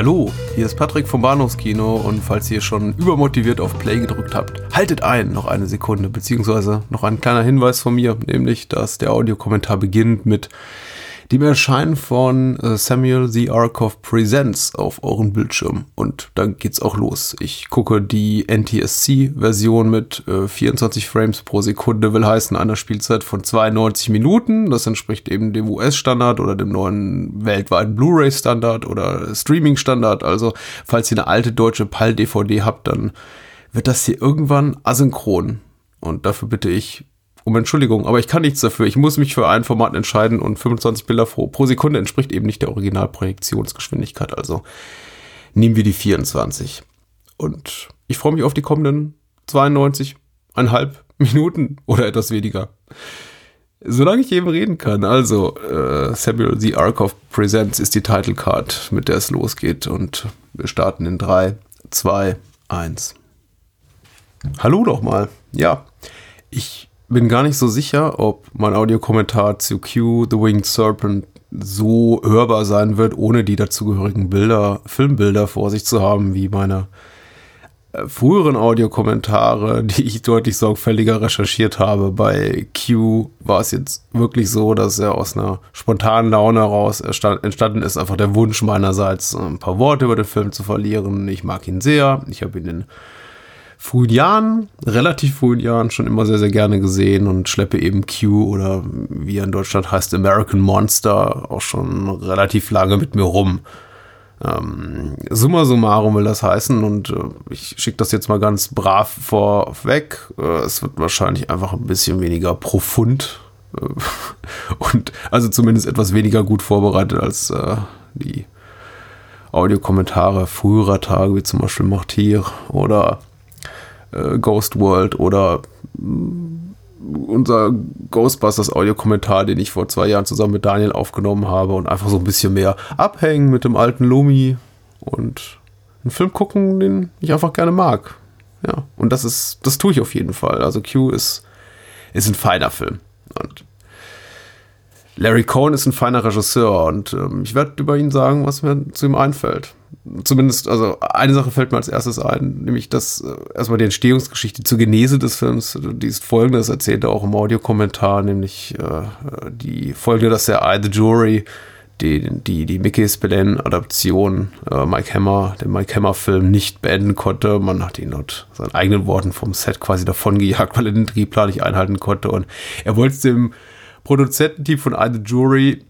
Hallo, hier ist Patrick vom Bahnhofskino und falls ihr schon übermotiviert auf Play gedrückt habt, haltet ein, noch eine Sekunde, beziehungsweise noch ein kleiner Hinweis von mir, nämlich, dass der Audiokommentar beginnt mit dem Erscheinen von äh, Samuel Z. Arkov Presents auf euren Bildschirm. Und dann geht's auch los. Ich gucke die NTSC-Version mit äh, 24 Frames pro Sekunde, will heißen einer Spielzeit von 92 Minuten. Das entspricht eben dem US-Standard oder dem neuen weltweiten Blu-ray-Standard oder Streaming-Standard. Also, falls ihr eine alte deutsche PAL-DVD habt, dann wird das hier irgendwann asynchron. Und dafür bitte ich um Entschuldigung, aber ich kann nichts dafür. Ich muss mich für ein Format entscheiden und 25 Bilder pro, Sekunde entspricht eben nicht der Originalprojektionsgeschwindigkeit. Also nehmen wir die 24. Und ich freue mich auf die kommenden 92,5 Minuten oder etwas weniger. Solange ich eben reden kann. Also, äh, Samuel The Arkov Presents ist die Title Card, mit der es losgeht. Und wir starten in 3, 2, 1. Hallo nochmal. Ja, ich bin gar nicht so sicher, ob mein Audiokommentar zu Q The Winged Serpent so hörbar sein wird, ohne die dazugehörigen Bilder, Filmbilder vor sich zu haben, wie meine äh, früheren Audiokommentare, die ich deutlich sorgfältiger recherchiert habe. Bei Q war es jetzt wirklich so, dass er aus einer spontanen Laune heraus entstanden ist, einfach der Wunsch meinerseits, ein paar Worte über den Film zu verlieren. Ich mag ihn sehr. Ich habe ihn in frühen Jahren, relativ frühen Jahren schon immer sehr, sehr gerne gesehen und schleppe eben Q oder wie er in Deutschland heißt, American Monster auch schon relativ lange mit mir rum. Ähm, summa summarum will das heißen und äh, ich schicke das jetzt mal ganz brav vorweg. Äh, es wird wahrscheinlich einfach ein bisschen weniger profund äh, und also zumindest etwas weniger gut vorbereitet als äh, die Audiokommentare früherer Tage, wie zum Beispiel Martyr oder äh, Ghost World oder äh, unser Ghostbusters Audiokommentar, den ich vor zwei Jahren zusammen mit Daniel aufgenommen habe und einfach so ein bisschen mehr abhängen mit dem alten Lumi und einen Film gucken, den ich einfach gerne mag. Ja, und das ist, das tue ich auf jeden Fall. Also Q ist, ist ein feiner Film. Und Larry Cohn ist ein feiner Regisseur und ähm, ich werde über ihn sagen, was mir zu ihm einfällt zumindest, also eine Sache fällt mir als erstes ein, nämlich dass äh, erstmal die Entstehungsgeschichte zur Genese des Films, die ist folgendes, erzählt er auch im Audiokommentar, nämlich äh, die Folge, dass er I the Jury, die, die, die Mickey Spillane-Adaption, äh, Mike Hammer, den Mike Hammer-Film nicht beenden konnte. Man hat ihn dort seinen eigenen Worten vom Set quasi davongejagt, weil er den Drehplan nicht einhalten konnte. Und er wollte es dem Produzententeam von I the Jury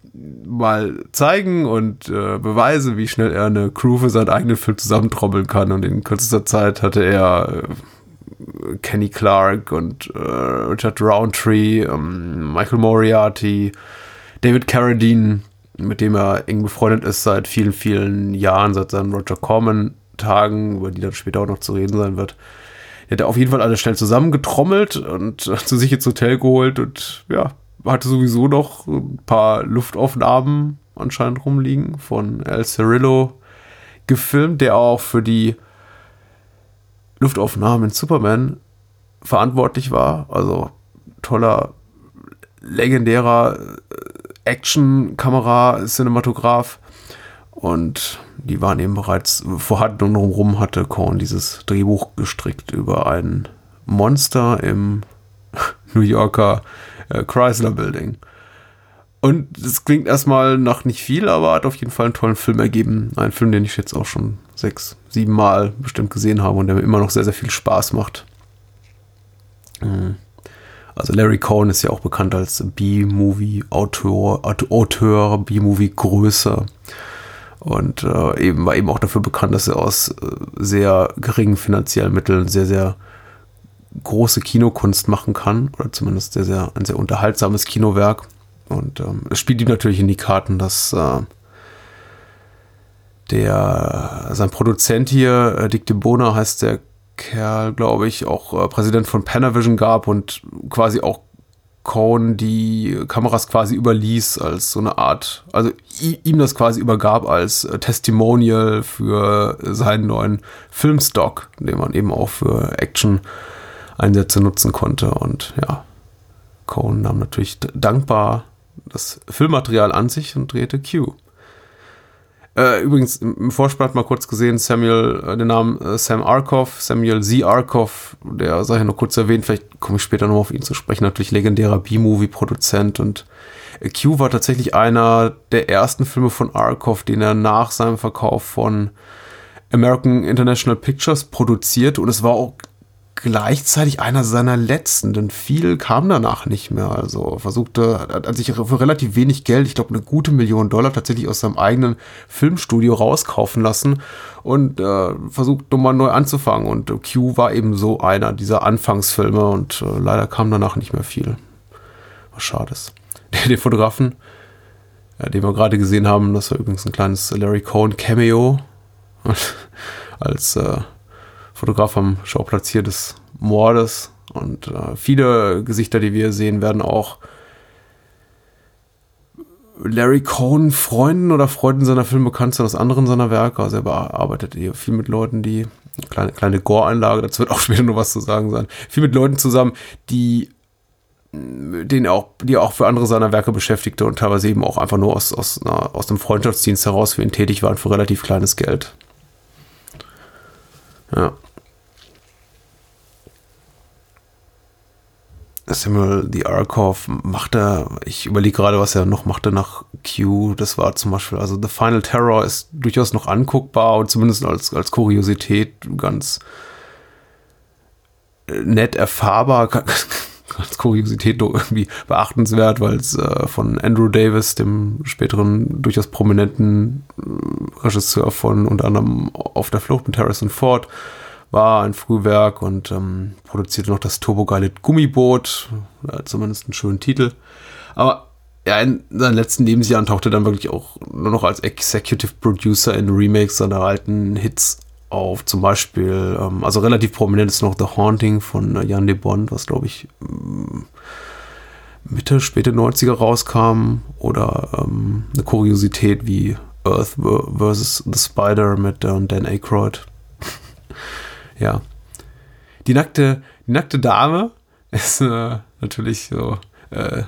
mal zeigen und äh, beweisen, wie schnell er eine Crew für seinen eigenen Film zusammentrommeln kann. Und in kürzester Zeit hatte er äh, Kenny Clark und äh, Richard Roundtree, ähm, Michael Moriarty, David Carradine, mit dem er eng befreundet ist seit vielen, vielen Jahren, seit seinen Roger Corman-Tagen, über die dann später auch noch zu reden sein wird. Er hat auf jeden Fall alles schnell zusammengetrommelt und zu sich ins Hotel geholt und ja, hatte sowieso noch ein paar Luftaufnahmen anscheinend rumliegen von El Cirillo gefilmt, der auch für die Luftaufnahmen in Superman verantwortlich war. Also toller, legendärer äh, Action-Kamera-Cinematograph. Und die waren eben bereits vorhanden und drumherum hatte Korn dieses Drehbuch gestrickt über ein Monster im New Yorker äh, Chrysler Building. Und es klingt erstmal nach nicht viel, aber hat auf jeden Fall einen tollen Film ergeben. Ein Film, den ich jetzt auch schon sechs, sieben Mal bestimmt gesehen habe und der mir immer noch sehr, sehr viel Spaß macht. Mhm. Also Larry Cohen ist ja auch bekannt als B-Movie-Autor, Auteur, B-Movie-Größe. Und äh, eben war eben auch dafür bekannt, dass er aus äh, sehr geringen finanziellen Mitteln sehr, sehr große Kinokunst machen kann, oder zumindest sehr, sehr, ein sehr unterhaltsames Kinowerk. Und ähm, es spielt ihm natürlich in die Karten, dass äh, der sein Produzent hier, äh, Dick DeBona heißt der Kerl, glaube ich, auch äh, Präsident von Panavision gab und quasi auch Cohn die Kameras quasi überließ als so eine Art, also ihm das quasi übergab als äh, Testimonial für seinen neuen Filmstock, den man eben auch für Action Einsätze nutzen konnte. Und ja, Cohen nahm natürlich dankbar das Filmmaterial an sich und drehte Q. Äh, übrigens, im Vorspann hat mal kurz gesehen, Samuel, äh, den Namen äh, Sam Arkoff, Samuel Z. Arkoff, der sei ja noch kurz erwähnt, vielleicht komme ich später noch auf ihn zu sprechen, natürlich legendärer B-Movie-Produzent und äh, Q war tatsächlich einer der ersten Filme von Arkoff, den er nach seinem Verkauf von American International Pictures produziert und es war auch gleichzeitig einer seiner letzten, denn viel kam danach nicht mehr. Also versuchte, hat sich für relativ wenig Geld, ich glaube eine gute Million Dollar, tatsächlich aus seinem eigenen Filmstudio rauskaufen lassen und äh, versucht nochmal neu anzufangen. Und Q war eben so einer dieser Anfangsfilme und äh, leider kam danach nicht mehr viel. Was schade ist. Den Fotografen, äh, den wir gerade gesehen haben, das war übrigens ein kleines Larry Cohn Cameo als äh, Fotograf am Schauplatz hier des Mordes. Und äh, viele Gesichter, die wir sehen, werden auch Larry Cohn Freunden oder Freunden seiner Filme bekannt sind aus anderen seiner Werke. Also er arbeitet eher viel mit Leuten, die kleine, kleine Gore-Einlage, dazu wird auch später noch was zu sagen sein, viel mit Leuten zusammen, die den auch, die auch für andere seiner Werke beschäftigte und teilweise eben auch einfach nur aus, aus, na, aus dem Freundschaftsdienst heraus für ihn tätig waren für relativ kleines Geld. Ja. Samuel The Arkov machte, ich überlege gerade, was er noch machte nach Q. Das war zum Beispiel, also The Final Terror ist durchaus noch anguckbar und zumindest als, als Kuriosität ganz äh, nett erfahrbar, als Kuriosität irgendwie beachtenswert, weil es äh, von Andrew Davis, dem späteren durchaus prominenten äh, Regisseur von unter anderem Auf der Flucht mit Harrison Ford, war ein Frühwerk und ähm, produzierte noch das turbogeile Gummiboot, äh, zumindest einen schönen Titel. Aber ja, in seinen letzten Lebensjahren tauchte er dann wirklich auch nur noch als Executive Producer in Remakes seiner alten Hits auf. Zum Beispiel, ähm, also relativ prominent ist noch The Haunting von äh, Jan de Bond, was glaube ich ähm, Mitte, späte 90er rauskam. Oder ähm, eine Kuriosität wie Earth vs. The Spider mit äh, Dan Aykroyd. Ja. Die nackte, die nackte Dame ist äh, natürlich so äh,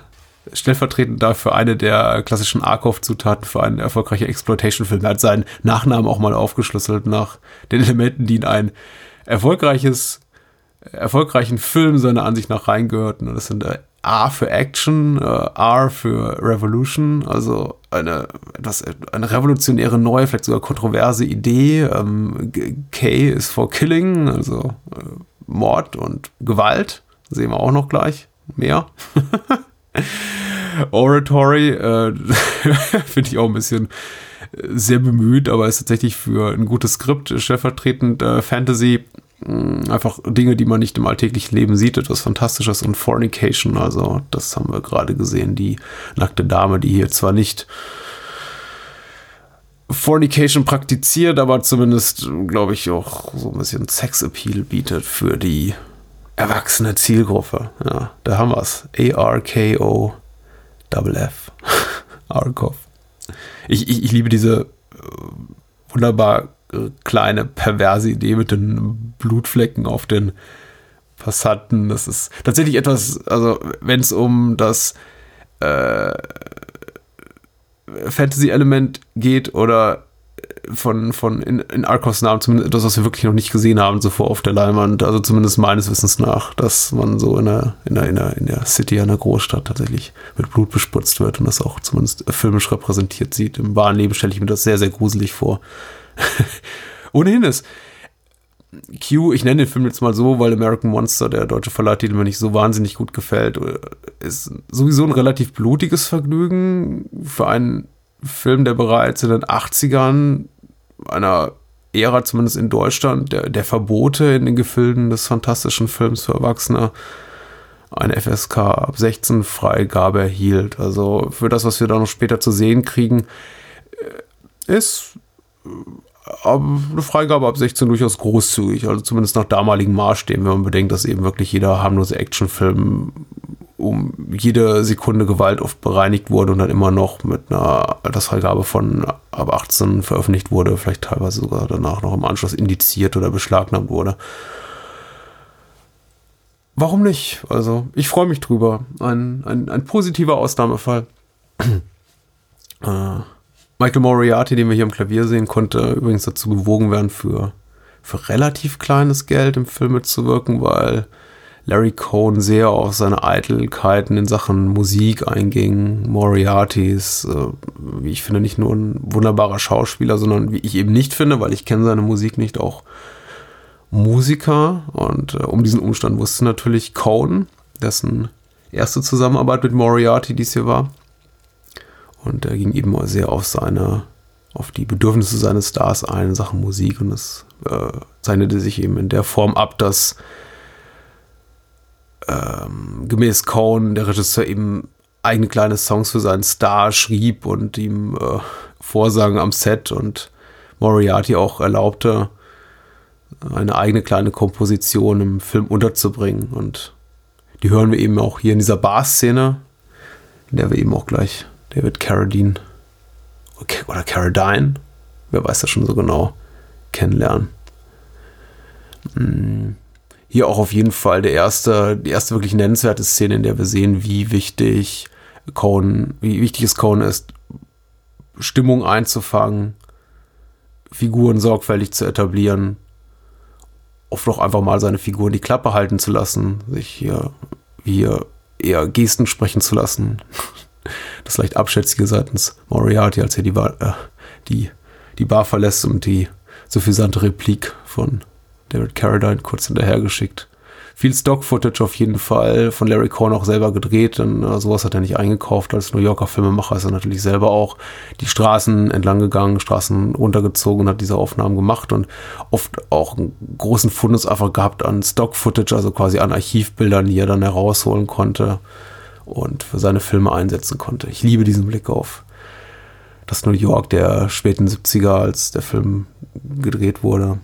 stellvertretend dafür eine der klassischen Arkoff-Zutaten für einen erfolgreichen Exploitation-Film. Er hat seinen Nachnamen auch mal aufgeschlüsselt nach den Elementen, die in ein erfolgreiches, erfolgreichen Film seiner Ansicht nach reingehörten. Und das sind äh, A für Action, äh, R für Revolution, also eine etwas eine revolutionäre neue, vielleicht sogar kontroverse Idee. Ähm, K ist for Killing, also äh, Mord und Gewalt. Sehen wir auch noch gleich mehr. Oratory äh, finde ich auch ein bisschen äh, sehr bemüht, aber ist tatsächlich für ein gutes Skript stellvertretend äh, Fantasy einfach Dinge, die man nicht im alltäglichen Leben sieht, etwas Fantastisches und Fornication, also das haben wir gerade gesehen, die nackte Dame, die hier zwar nicht Fornication praktiziert, aber zumindest, glaube ich, auch so ein bisschen Sexappeal bietet für die erwachsene Zielgruppe. Ja, da haben wir es. A-R-K-O Double F. Arkov. Ich, ich, ich liebe diese äh, wunderbar kleine perverse Idee mit den Blutflecken auf den Passanten. Das ist tatsächlich etwas, also wenn es um das äh, Fantasy-Element geht oder von, von in, in Arkos Namen, zumindest etwas, was wir wirklich noch nicht gesehen haben, zuvor auf der Leinwand, also zumindest meines Wissens nach, dass man so in der, in der, in der, in der City, einer Großstadt tatsächlich mit Blut bespritzt wird und das auch zumindest filmisch repräsentiert sieht. Im wahren Leben stelle ich mir das sehr, sehr gruselig vor. Ohnehin ist Q, ich nenne den Film jetzt mal so, weil American Monster, der deutsche Verleihtitel, mir nicht so wahnsinnig gut gefällt, ist sowieso ein relativ blutiges Vergnügen für einen Film, der bereits in den 80ern einer Ära, zumindest in Deutschland, der, der Verbote in den Gefilden des fantastischen Films für Erwachsene eine FSK ab 16 Freigabe erhielt. Also für das, was wir da noch später zu sehen kriegen, äh, ist eine Freigabe ab 16 durchaus großzügig, also zumindest nach damaligen Maßstäben, wenn man bedenkt, dass eben wirklich jeder harmlose Actionfilm um jede Sekunde Gewalt oft bereinigt wurde und dann immer noch mit einer Altersfreigabe von ab 18 veröffentlicht wurde, vielleicht teilweise sogar danach noch im Anschluss indiziert oder beschlagnahmt wurde. Warum nicht? Also, ich freue mich drüber. Ein, ein, ein positiver Ausnahmefall. äh, Michael Moriarty, den wir hier am Klavier sehen, konnte übrigens dazu bewogen werden, für, für relativ kleines Geld im Film mitzuwirken, weil Larry Cohn sehr auf seine Eitelkeiten in Sachen Musik einging. Moriarty ist, äh, wie ich finde, nicht nur ein wunderbarer Schauspieler, sondern wie ich eben nicht finde, weil ich kenne seine Musik nicht, auch Musiker. Und äh, um diesen Umstand wusste natürlich Cohn, dessen erste Zusammenarbeit mit Moriarty dies hier war. Und er ging eben sehr auf seine, auf die Bedürfnisse seines Stars ein in Sachen Musik und es äh, zeichnete sich eben in der Form ab, dass ähm, gemäß Cohn der Regisseur eben eigene kleine Songs für seinen Star schrieb und ihm äh, vorsang am Set und Moriarty auch erlaubte, eine eigene kleine Komposition im Film unterzubringen. Und die hören wir eben auch hier in dieser Bar-Szene, in der wir eben auch gleich David Carradine oder Carradine, wer weiß das schon so genau, kennenlernen. Hm hier auch auf jeden Fall der erste, die erste wirklich nennenswerte Szene, in der wir sehen, wie wichtig Cohen, wie wichtig es Cohen ist, Stimmung einzufangen, Figuren sorgfältig zu etablieren, oft auch einfach mal seine Figuren die Klappe halten zu lassen, sich hier, hier eher Gesten sprechen zu lassen. Das leicht abschätzige seitens Moriarty, als er die Bar, äh, die, die Bar verlässt und die suffisante Replik von David Carradine kurz hinterhergeschickt. Viel Stock-Footage auf jeden Fall, von Larry Korn auch selber gedreht, denn äh, sowas hat er nicht eingekauft. Als New Yorker Filmemacher ist er natürlich selber auch die Straßen entlang gegangen, Straßen runtergezogen und hat diese Aufnahmen gemacht und oft auch einen großen Fundus einfach gehabt an Stock-Footage, also quasi an Archivbildern, die er dann herausholen konnte und für seine Filme einsetzen konnte. Ich liebe diesen Blick auf das New York der späten 70er, als der Film gedreht wurde.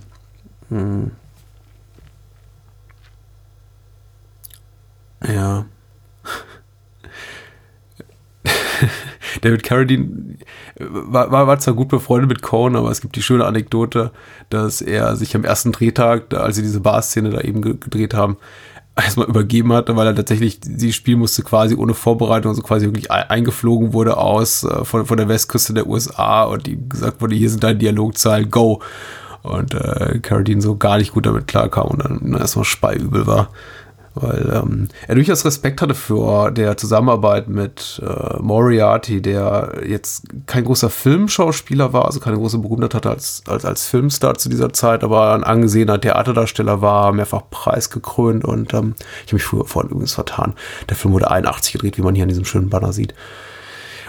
Hm. Ja. David Carradine war, war, war, zwar gut befreundet mit Cohen, aber es gibt die schöne Anekdote, dass er sich am ersten Drehtag, als sie diese Bar-Szene da eben gedreht haben, erstmal übergeben hatte, weil er tatsächlich sie spielen musste quasi ohne Vorbereitung, also quasi wirklich eingeflogen wurde aus äh, von, von der Westküste der USA und ihm gesagt wurde, hier sind deine Dialogzahlen, go. Und äh, Carradine so gar nicht gut damit klarkam und dann erstmal speiübel war. Weil ähm, er durchaus Respekt hatte vor der Zusammenarbeit mit äh, Moriarty, der jetzt kein großer Filmschauspieler war, also keine große Berühmtheit hatte als, als, als Filmstar zu dieser Zeit, aber ein angesehener Theaterdarsteller war, mehrfach preisgekrönt und ähm, ich habe mich früher vorhin übrigens vertan. Der Film wurde 81 gedreht, wie man hier an diesem schönen Banner sieht.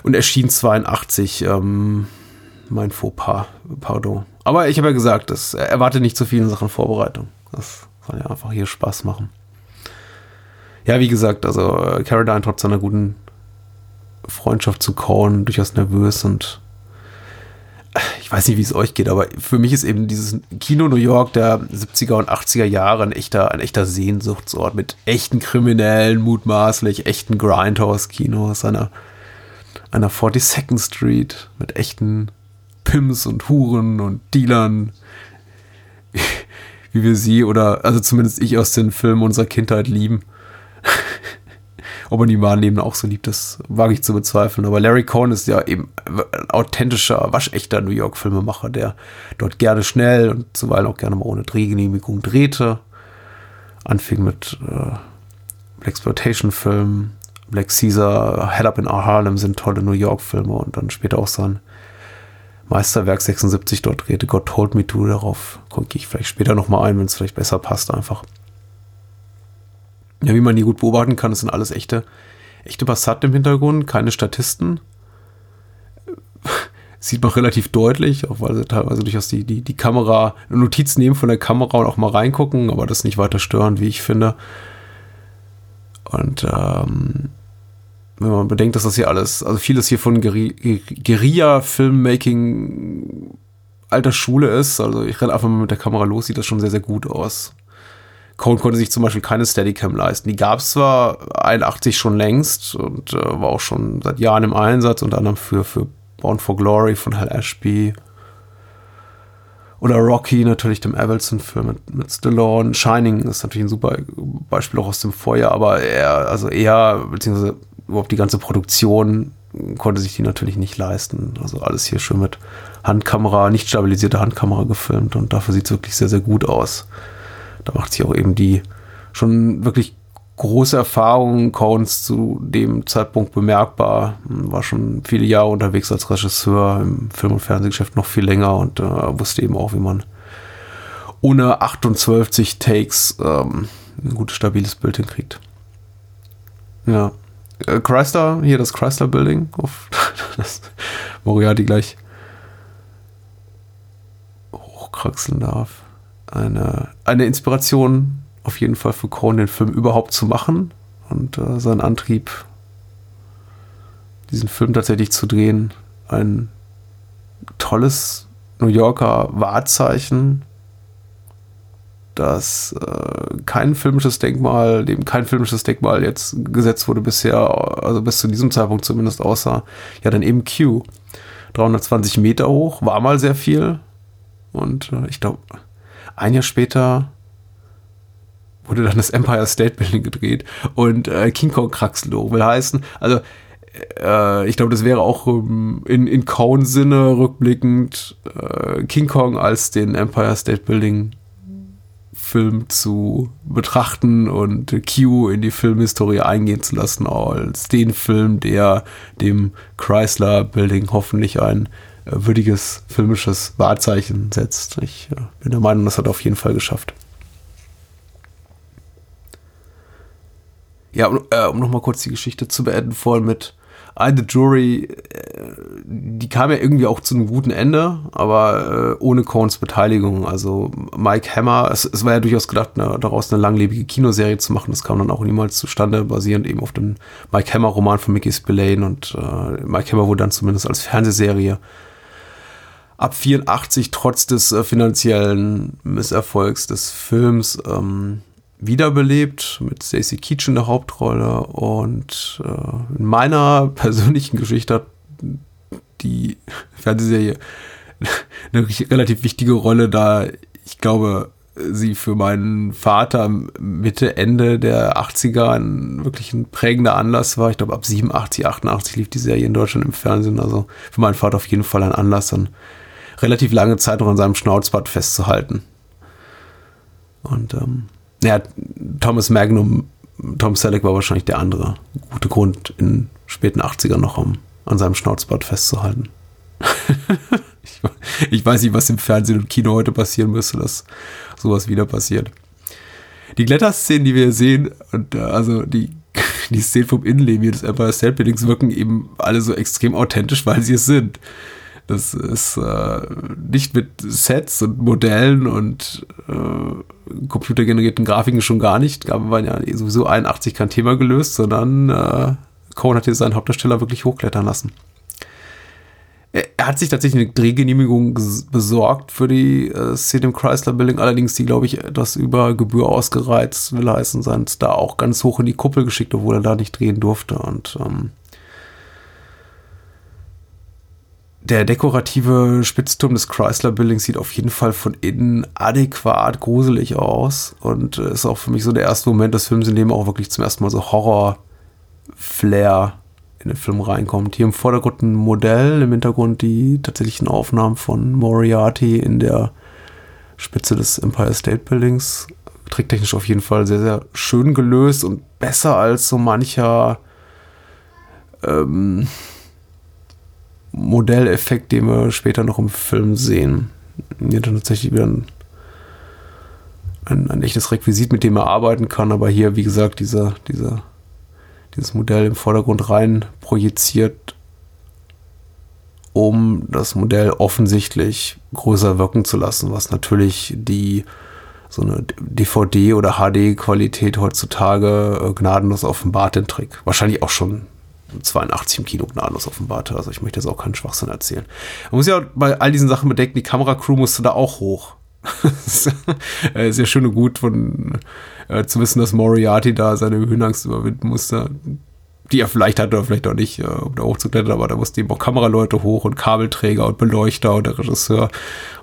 Und erschien 82. Ähm, mein Fauxpas, pardon. Aber ich habe ja gesagt, das erwarte nicht zu viel in Sachen Vorbereitung. Das soll ja einfach hier Spaß machen. Ja, wie gesagt, also äh, Caroline trotz seiner guten Freundschaft zu Korn durchaus nervös und äh, ich weiß nicht, wie es euch geht, aber für mich ist eben dieses Kino New York der 70er und 80er Jahre ein echter, ein echter Sehnsuchtsort mit echten Kriminellen, mutmaßlich echten Grindhouse-Kinos, einer, einer 42nd Street mit echten Pimps und Huren und Dealern, wie wir sie oder also zumindest ich aus den Filmen unserer Kindheit lieben. Ob man die Wahrnehmen auch so liebt, das wage ich zu bezweifeln. Aber Larry Cohn ist ja eben ein authentischer, waschechter New York-Filmemacher, der dort gerne schnell und zuweilen auch gerne mal ohne Drehgenehmigung drehte. Anfing mit äh, Exploitation-Filmen. Black Caesar, Head Up in Harlem sind tolle New York-Filme und dann später auch sein Meisterwerk 76 dort drehte, God Told Me To, darauf gehe ich vielleicht später nochmal ein, wenn es vielleicht besser passt einfach. Ja, wie man hier gut beobachten kann, das sind alles echte, echte Passaten im Hintergrund, keine Statisten. Sieht man relativ deutlich, auch weil sie teilweise durchaus die, die, die Kamera, Notizen nehmen von der Kamera und auch mal reingucken, aber das nicht weiter stören, wie ich finde. Und ähm, wenn man bedenkt, dass das hier alles, also vieles hier von Guerilla-Filmmaking alter Schule ist, also ich renne einfach mal mit der Kamera los, sieht das schon sehr, sehr gut aus. Cone konnte sich zum Beispiel keine Steadicam leisten. Die gab es zwar 81 schon längst und äh, war auch schon seit Jahren im Einsatz, unter anderem für, für Born for Glory von Hal Ashby. Oder Rocky, natürlich dem Evelson-Film mit, mit Stallone. Shining ist natürlich ein super Beispiel auch aus dem Vorjahr, aber eher, also eher, beziehungsweise überhaupt die ganze Produktion konnte sich die natürlich nicht leisten. Also alles hier schön mit Handkamera, nicht stabilisierte Handkamera gefilmt und dafür sieht es wirklich sehr, sehr gut aus. Da macht sich auch eben die schon wirklich große Erfahrung Coens zu dem Zeitpunkt bemerkbar. War schon viele Jahre unterwegs als Regisseur im Film- und Fernsehgeschäft noch viel länger und äh, wusste eben auch, wie man ohne 28 Takes ähm, ein gutes, stabiles Bild hinkriegt. Ja. Äh, Chrysler, hier das Chrysler Building, auf das Moriarty gleich hochkraxeln darf. Eine, eine Inspiration auf jeden Fall für Cohn, den Film überhaupt zu machen und äh, sein Antrieb, diesen Film tatsächlich zu drehen. Ein tolles New Yorker Wahrzeichen, dass äh, kein filmisches Denkmal, dem kein filmisches Denkmal jetzt gesetzt wurde bisher, also bis zu diesem Zeitpunkt zumindest außer, ja dann eben Q. 320 Meter hoch, war mal sehr viel. Und äh, ich glaube, ein Jahr später wurde dann das Empire State Building gedreht und äh, King Kong Kraxlo will heißen, also äh, ich glaube, das wäre auch ähm, in, in Cown-Sinne rückblickend äh, King Kong als den Empire State Building Film zu betrachten und Q in die Filmhistorie eingehen zu lassen, als den Film, der dem Chrysler Building hoffentlich ein würdiges filmisches Wahrzeichen setzt. Ich äh, bin der Meinung, das hat er auf jeden Fall geschafft. Ja, um, äh, um nochmal kurz die Geschichte zu beenden, vorhin mit I the Jury, äh, die kam ja irgendwie auch zu einem guten Ende, aber äh, ohne Coens Beteiligung. Also Mike Hammer, es, es war ja durchaus gedacht, ne, daraus eine langlebige Kinoserie zu machen. Das kam dann auch niemals zustande, basierend eben auf dem Mike Hammer-Roman von Mickey Spillane. Und äh, Mike Hammer wurde dann zumindest als Fernsehserie ab 84 trotz des äh, finanziellen Misserfolgs des Films ähm, wiederbelebt mit Stacey Keach in der Hauptrolle und äh, in meiner persönlichen Geschichte hat die Fernsehserie eine relativ wichtige Rolle, da ich glaube, sie für meinen Vater Mitte, Ende der 80er ein wirklich ein prägender Anlass war. Ich glaube, ab 87, 88 lief die Serie in Deutschland im Fernsehen. Also für meinen Vater auf jeden Fall ein Anlass, dann relativ lange Zeit noch an seinem Schnauzbart festzuhalten. Und ähm, ja, Thomas Magnum, Tom Selleck war wahrscheinlich der andere gute Grund, in späten 80ern noch am, an seinem Schnauzbart festzuhalten. ich, ich, weiß nicht, was im Fernsehen und Kino heute passieren müsste, dass sowas wieder passiert. Die Kletterszenen, die wir sehen, und äh, also die, die Szenen vom Innenleben des Empire State Buildings wirken eben alle so extrem authentisch, weil sie es sind. Das ist äh, nicht mit Sets und Modellen und äh, computergenerierten Grafiken schon gar nicht. Gab waren ja sowieso 81 kein Thema gelöst, sondern äh, Cohen hat hier seinen Hauptdarsteller wirklich hochklettern lassen. Er, er hat sich tatsächlich eine Drehgenehmigung besorgt für die äh, Szene im Chrysler Building, allerdings die, glaube ich, etwas über Gebühr ausgereizt, will heißen, sein da auch ganz hoch in die Kuppel geschickt, obwohl er da nicht drehen durfte. Und ähm, der dekorative Spitzturm des Chrysler Buildings sieht auf jeden Fall von innen adäquat gruselig aus und ist auch für mich so der erste Moment des Films, in dem auch wirklich zum ersten Mal so Horror-Flair in den Film reinkommt. Hier im Vordergrund ein Modell, im Hintergrund die tatsächlichen Aufnahmen von Moriarty in der Spitze des Empire State Buildings. Tricktechnisch auf jeden Fall sehr, sehr schön gelöst und besser als so mancher ähm, Modelleffekt, den wir später noch im Film sehen. Hier dann tatsächlich wieder ein, ein, ein, echtes Requisit, mit dem er arbeiten kann, aber hier, wie gesagt, dieser, dieser, dieses Modell im Vordergrund rein projiziert, um das Modell offensichtlich größer wirken zu lassen, was natürlich die so eine DVD- oder HD-Qualität heutzutage äh, gnadenlos offenbart den Trick. Wahrscheinlich auch schon 82 im Kino gnadenlos offenbarte. Also ich möchte jetzt auch keinen Schwachsinn erzählen. Man muss ja bei all diesen Sachen bedenken, die Kameracrew musste da auch hoch. Äh, sehr schön und gut von äh, zu wissen, dass Moriarty da seine Höhenangst überwinden musste. Die er vielleicht hatte oder vielleicht auch nicht, äh, um da hochzuklettern, aber da mussten eben auch Kameraleute hoch und Kabelträger und Beleuchter und der Regisseur.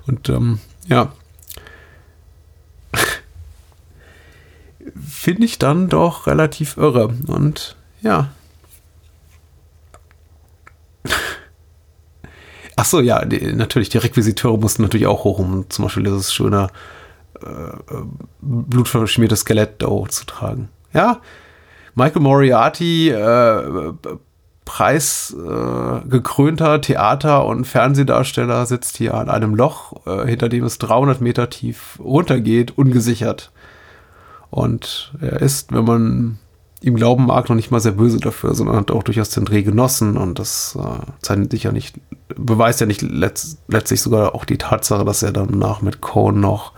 Und ähm, ja. Finde ich dann doch relativ irre. Und ja, Ach so, ja, die, natürlich, die Requisiteure mussten natürlich auch hoch, um zum Beispiel dieses schöne äh, blutverschmierte Skelett da hochzutragen. Ja, Michael Moriarty, äh, preisgekrönter Theater- und Fernsehdarsteller, sitzt hier an einem Loch, äh, hinter dem es 300 Meter tief runtergeht, ungesichert. Und er ist, wenn man ihm glauben mag, noch nicht mal sehr böse dafür, sondern hat auch durchaus den Dreh genossen und das äh, zeichnet sich ja nicht, beweist ja nicht letzt, letztlich sogar auch die Tatsache, dass er danach mit Cohn noch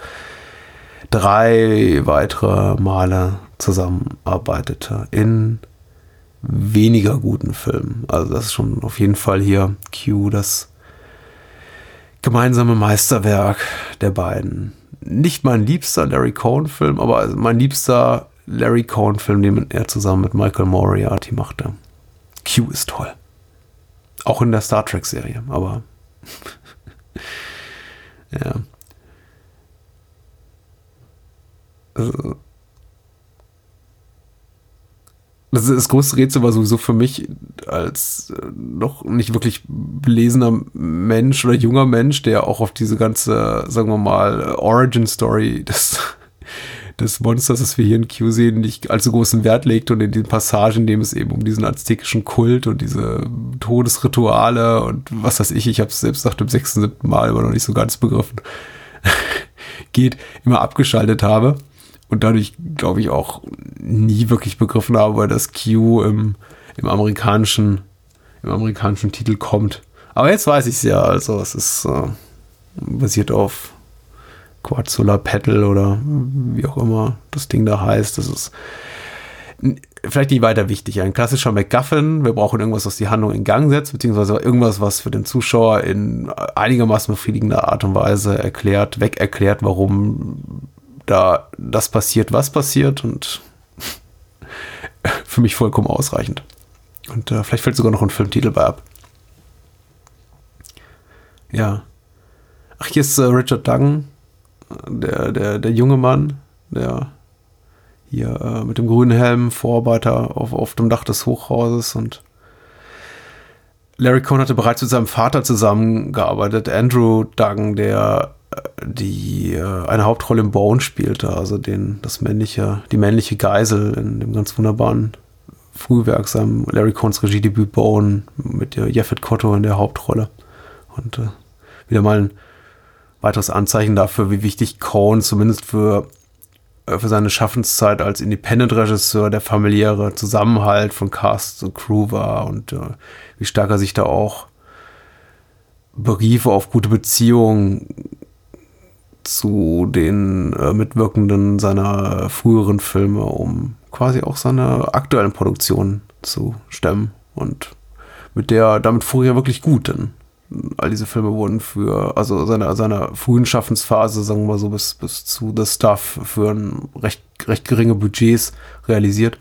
drei weitere Male zusammenarbeitete in weniger guten Filmen. Also das ist schon auf jeden Fall hier Q, das gemeinsame Meisterwerk der beiden. Nicht mein liebster Larry Cohn-Film, aber mein liebster Larry Cohn-Film, den er zusammen mit Michael Moriarty machte. Q ist toll. Auch in der Star Trek-Serie, aber ja. Das, das größte Rätsel war sowieso für mich als äh, noch nicht wirklich belesener Mensch oder junger Mensch, der auch auf diese ganze, sagen wir mal, Origin-Story des, des Monsters, das wir hier in Q sehen, nicht allzu großen Wert legt und in den Passagen, in dem es eben um diesen aztekischen Kult und diese Todesrituale und was weiß ich, ich habe es selbst nach dem sechsten, siebten Mal immer noch nicht so ganz begriffen, geht, immer abgeschaltet habe und dadurch, glaube ich, auch nie wirklich begriffen habe, dass Q im, im amerikanischen, im amerikanischen Titel kommt. Aber jetzt weiß ich es ja, also es ist äh, basiert auf Quad Solar Pedal oder wie auch immer das Ding da heißt. Das ist vielleicht nicht weiter wichtig. Ein klassischer MacGuffin. Wir brauchen irgendwas, was die Handlung in Gang setzt, beziehungsweise irgendwas, was für den Zuschauer in einigermaßen befriedigender Art und Weise erklärt, weg erklärt, warum da das passiert, was passiert und für mich vollkommen ausreichend. Und äh, vielleicht fällt sogar noch ein Filmtitel bei ab. Ja. Ach, hier ist äh, Richard Duggan, der, der, der junge Mann, der hier äh, mit dem grünen Helm Vorarbeiter auf, auf dem Dach des Hochhauses und Larry Cohn hatte bereits mit seinem Vater zusammengearbeitet, Andrew Duggan, der die äh, eine Hauptrolle im Bone spielte, also den, das männliche, die männliche Geisel in dem ganz wunderbaren Frühwerk, seinem Larry Cohns Regiedebüt Bone mit Jeffet Cotto in der Hauptrolle. Und äh, wieder mal ein weiteres Anzeichen dafür, wie wichtig Cohn zumindest für, äh, für seine Schaffenszeit als Independent-Regisseur der familiäre Zusammenhalt von Cast und Crew war und äh, wie stark er sich da auch Briefe auf gute Beziehungen zu den äh, Mitwirkenden seiner früheren Filme, um quasi auch seine aktuellen Produktionen zu stemmen. Und mit der, damit fuhr er wirklich gut, denn all diese Filme wurden für, also seiner, seiner frühen Schaffensphase, sagen wir mal so, bis, bis zu The Stuff für ein recht, recht geringe Budgets realisiert.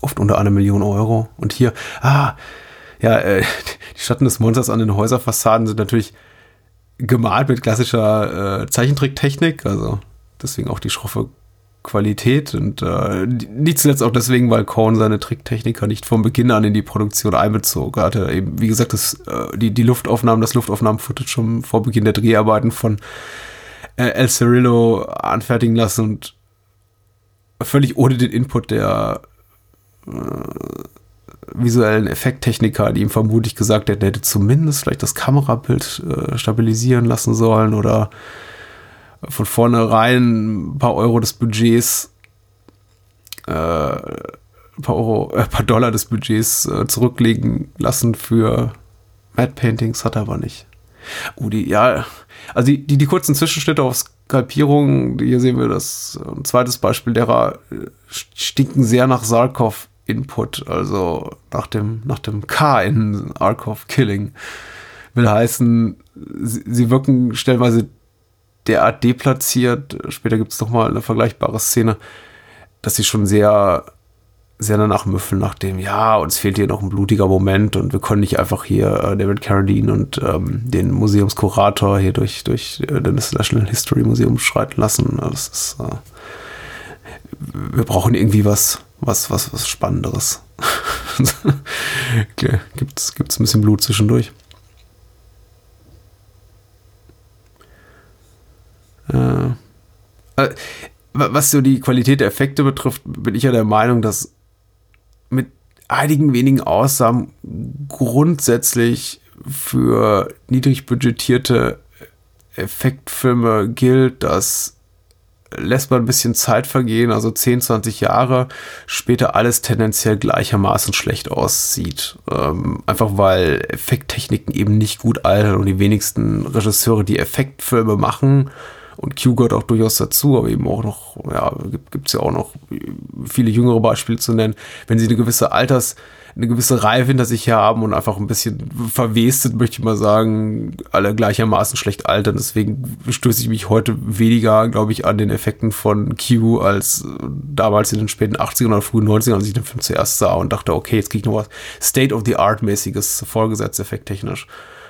Oft unter einer Million Euro. Und hier, ah, ja, äh, die Schatten des Monsters an den Häuserfassaden sind natürlich gemalt mit klassischer äh, Zeichentricktechnik, also deswegen auch die schroffe Qualität und äh, nicht zuletzt auch deswegen, weil Korn seine Tricktechniker nicht von Beginn an in die Produktion einbezog. Er hatte eben, wie gesagt, das, äh, die, die Luftaufnahmen, das Luftaufnahmen-Footage schon vor Beginn der Dreharbeiten von äh, El Cirillo anfertigen lassen und völlig ohne den Input der äh, visuellen Effekttechniker, die ihm vermutlich gesagt hätten, er hätte zumindest vielleicht das Kamerabild äh, stabilisieren lassen sollen oder von vornherein ein paar Euro des Budgets, äh, ein paar Euro, äh, ein paar Dollar des Budgets äh, zurücklegen lassen für Mad Paintings, hat er aber nicht. Oh, die, ja, also die, die, die kurzen Zwischenschnitte auf Skalpierungen, hier sehen wir das, ein zweites Beispiel derer, äh, stinken sehr nach Sarkov Input, also nach dem, nach dem K in Arc of Killing, will heißen, sie, sie wirken stellenweise derart deplatziert. Später gibt es nochmal eine vergleichbare Szene, dass sie schon sehr, sehr danach müffeln, nach dem, ja, uns fehlt hier noch ein blutiger Moment und wir können nicht einfach hier äh, David Carradine und ähm, den Museumskurator hier durch, durch äh, das National History Museum schreiten lassen. Das ist, äh, wir brauchen irgendwie was, was, was, was Spannenderes. gibt's, gibt's ein bisschen Blut zwischendurch. Äh, äh, was so die Qualität der Effekte betrifft, bin ich ja der Meinung, dass mit einigen wenigen Ausnahmen grundsätzlich für niedrig budgetierte Effektfilme gilt, dass lässt man ein bisschen Zeit vergehen, also 10, 20 Jahre, später alles tendenziell gleichermaßen schlecht aussieht. Ähm, einfach weil Effekttechniken eben nicht gut altern und die wenigsten Regisseure, die Effektfilme machen, und Q gehört auch durchaus dazu, aber eben auch noch, ja, gibt es ja auch noch viele jüngere Beispiele zu nennen, wenn sie eine gewisse Alters, eine gewisse Reife hinter sich haben und einfach ein bisschen verwestet, möchte ich mal sagen, alle gleichermaßen schlecht altern. Deswegen stöße ich mich heute weniger, glaube ich, an den Effekten von Q als damals in den späten 80ern oder frühen 90ern, als ich den Film zuerst sah und dachte, okay, jetzt kriege ich noch was State-of-the-Art-mäßiges vorgesetzt, effekttechnisch.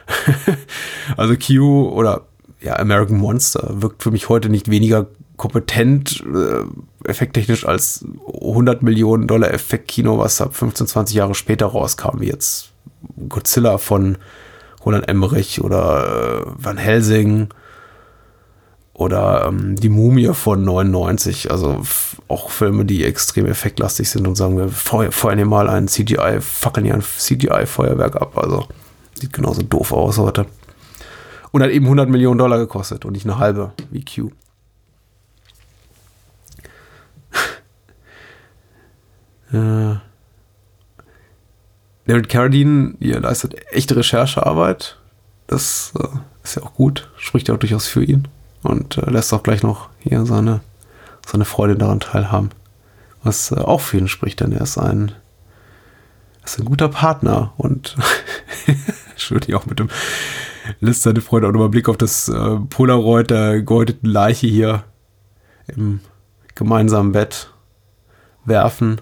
also Q oder ja, American Monster wirkt für mich heute nicht weniger kompetent, äh, effekttechnisch als 100 Millionen Dollar Effektkino, was ab 15, 20 Jahre später rauskam, wie jetzt Godzilla von Roland Emmerich oder äh, Van Helsing oder ähm, Die Mumie von 99. Also auch Filme, die extrem effektlastig sind und sagen wir, feuern hier mal ein CGI, fackeln hier ein CGI-Feuerwerk ab. Also sieht genauso doof aus heute. Und hat eben 100 Millionen Dollar gekostet und nicht eine halbe wie Q. äh. David Carradine, ihr leistet echte Recherchearbeit. Das äh, ist ja auch gut, spricht ja auch durchaus für ihn und äh, lässt auch gleich noch hier seine, seine Freude daran teilhaben. Was äh, auch für ihn spricht, denn er ist ein, ist ein guter Partner und ich auch mit dem lässt seine Freunde auch nochmal Blick auf das äh, Polaroid der gehäuteten Leiche hier im gemeinsamen Bett werfen.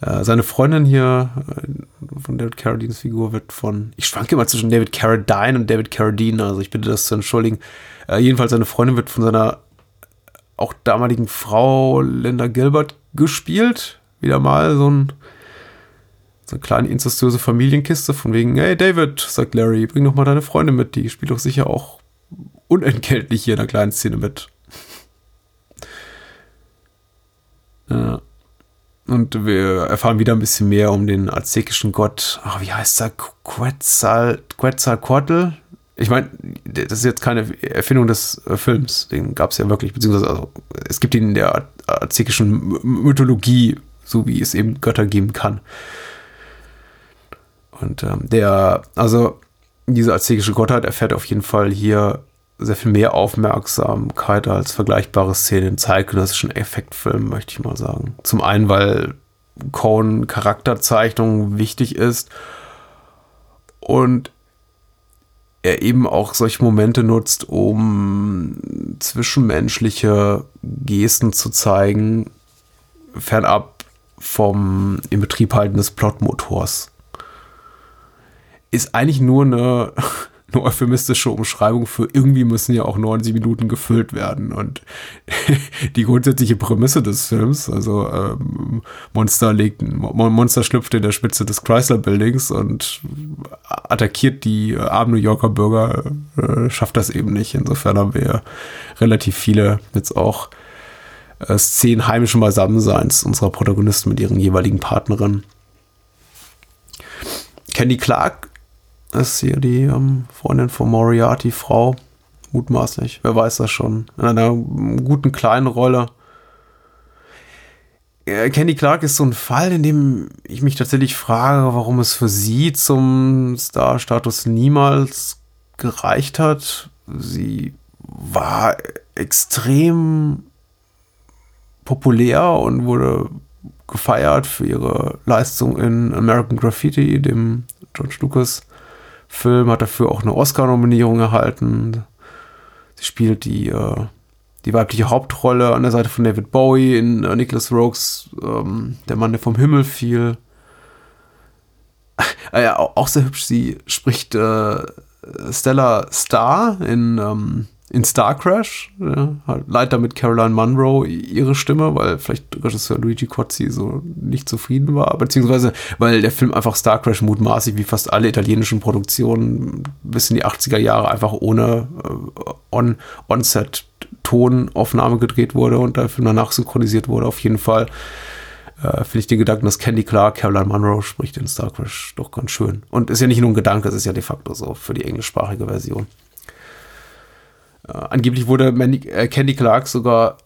Äh, seine Freundin hier äh, von David Carradines Figur wird von, ich schwanke immer zwischen David Carradine und David Carradine, also ich bitte das zu entschuldigen. Äh, jedenfalls seine Freundin wird von seiner auch damaligen Frau Linda Gilbert gespielt. Wieder mal so ein so eine kleine incestuöse Familienkiste von wegen, hey David, sagt Larry, bring doch mal deine Freunde mit, die spielt doch sicher auch unentgeltlich hier in der kleinen Szene mit. Ja. Und wir erfahren wieder ein bisschen mehr um den aztekischen Gott, ach, wie heißt er? Quetzal, Quetzalcoatl? Ich meine, das ist jetzt keine Erfindung des äh, Films, den gab es ja wirklich, beziehungsweise also, es gibt ihn in der aztekischen Mythologie, so wie es eben Götter geben kann. Und ähm, der, also diese aztekische Gottheit erfährt auf jeden Fall hier sehr viel mehr Aufmerksamkeit als vergleichbare Szenen in zeitgenössischen Effektfilmen, möchte ich mal sagen. Zum einen, weil Cohen Charakterzeichnung wichtig ist und er eben auch solche Momente nutzt, um zwischenmenschliche Gesten zu zeigen, fernab vom Inbetriebhalten des Plotmotors ist eigentlich nur eine, eine euphemistische Umschreibung für irgendwie müssen ja auch 90 Minuten gefüllt werden. Und die grundsätzliche Prämisse des Films, also ähm, Monster legt, Monster schlüpft in der Spitze des Chrysler Buildings und attackiert die armen New Yorker Bürger, äh, schafft das eben nicht. Insofern haben wir relativ viele jetzt auch äh, Szenen heimischen Beisammenseins unserer Protagonisten mit ihren jeweiligen Partnerinnen. Candy Clark ist hier die ähm, Freundin von Moriarty, Frau. Mutmaßlich, wer weiß das schon. In einer guten kleinen Rolle. Äh, Candy Clark ist so ein Fall, in dem ich mich tatsächlich frage, warum es für sie zum Star-Status niemals gereicht hat. Sie war extrem populär und wurde gefeiert für ihre Leistung in American Graffiti, dem George Lucas Film, hat dafür auch eine Oscar-Nominierung erhalten. Sie spielt die, äh, die weibliche Hauptrolle an der Seite von David Bowie in äh, Nicholas Rogues ähm, Der Mann, der vom Himmel fiel. äh, auch sehr hübsch, sie spricht äh, Stella Star in, ähm, in Star Crash, ja, leiht damit Caroline Munro ihre Stimme, weil vielleicht Regisseur Luigi Cozzi so nicht zufrieden war, beziehungsweise weil der Film einfach Star Crash mutmaßlich wie fast alle italienischen Produktionen bis in die 80er Jahre einfach ohne äh, on, On-Set Tonaufnahme gedreht wurde und der Film danach synchronisiert wurde. Auf jeden Fall äh, finde ich den Gedanken, dass Candy Clark Caroline Munro spricht in Star Crash doch ganz schön. Und ist ja nicht nur ein Gedanke, es ist ja de facto so für die englischsprachige Version. Äh, angeblich wurde Mandy, äh, Candy Clark sogar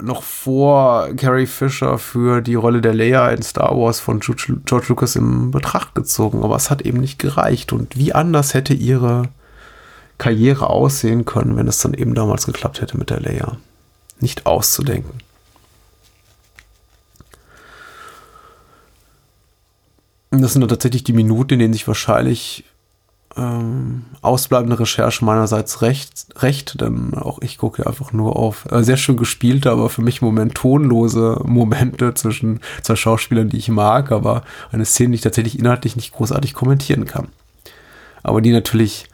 noch vor Carrie Fisher für die Rolle der Leia in Star Wars von George, Lucas in Betracht gezogen, aber es hat eben nicht gereicht. Und wie anders hätte ihre Karriere aussehen können, wenn es dann eben damals geklappt hätte mit der Leia? Nicht auszudenken. Das sind dann tatsächlich die Minuten, in denen sich wahrscheinlich ähm, ausbleibende Recherche meinerseits recht, recht, denn auch ich gucke einfach nur auf äh, sehr schön gespielte, aber für mich im Moment tonlose Momente zwischen zwei Schauspielern, die ich mag, aber eine Szene, die ich tatsächlich inhaltlich nicht großartig kommentieren kann. Aber die natürlich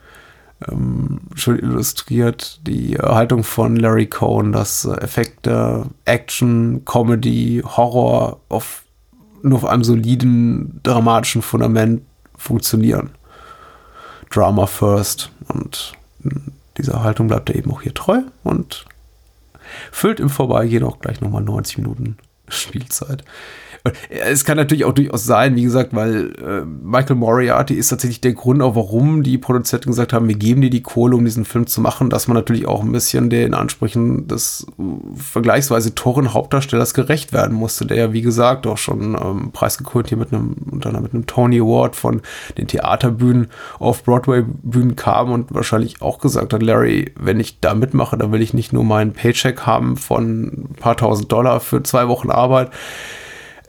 ähm, schön illustriert die Haltung von Larry Cohn, dass äh, Effekte, Action, Comedy, Horror auf nur auf einem soliden dramatischen Fundament funktionieren. Drama first. Und dieser Haltung bleibt er eben auch hier treu und füllt im Vorbeigehen auch gleich nochmal 90 Minuten Spielzeit. Es kann natürlich auch durchaus sein, wie gesagt, weil äh, Michael Moriarty ist tatsächlich der Grund, auch warum die Produzenten gesagt haben, wir geben dir die Kohle, um diesen Film zu machen, dass man natürlich auch ein bisschen den Ansprüchen des äh, vergleichsweise teuren Hauptdarstellers gerecht werden musste, der ja, wie gesagt, auch schon ähm, preisgekrönt hier mit einem, unter mit einem Tony Award von den Theaterbühnen auf Broadway-Bühnen kam und wahrscheinlich auch gesagt hat, Larry, wenn ich da mitmache, dann will ich nicht nur meinen Paycheck haben von ein paar tausend Dollar für zwei Wochen Arbeit,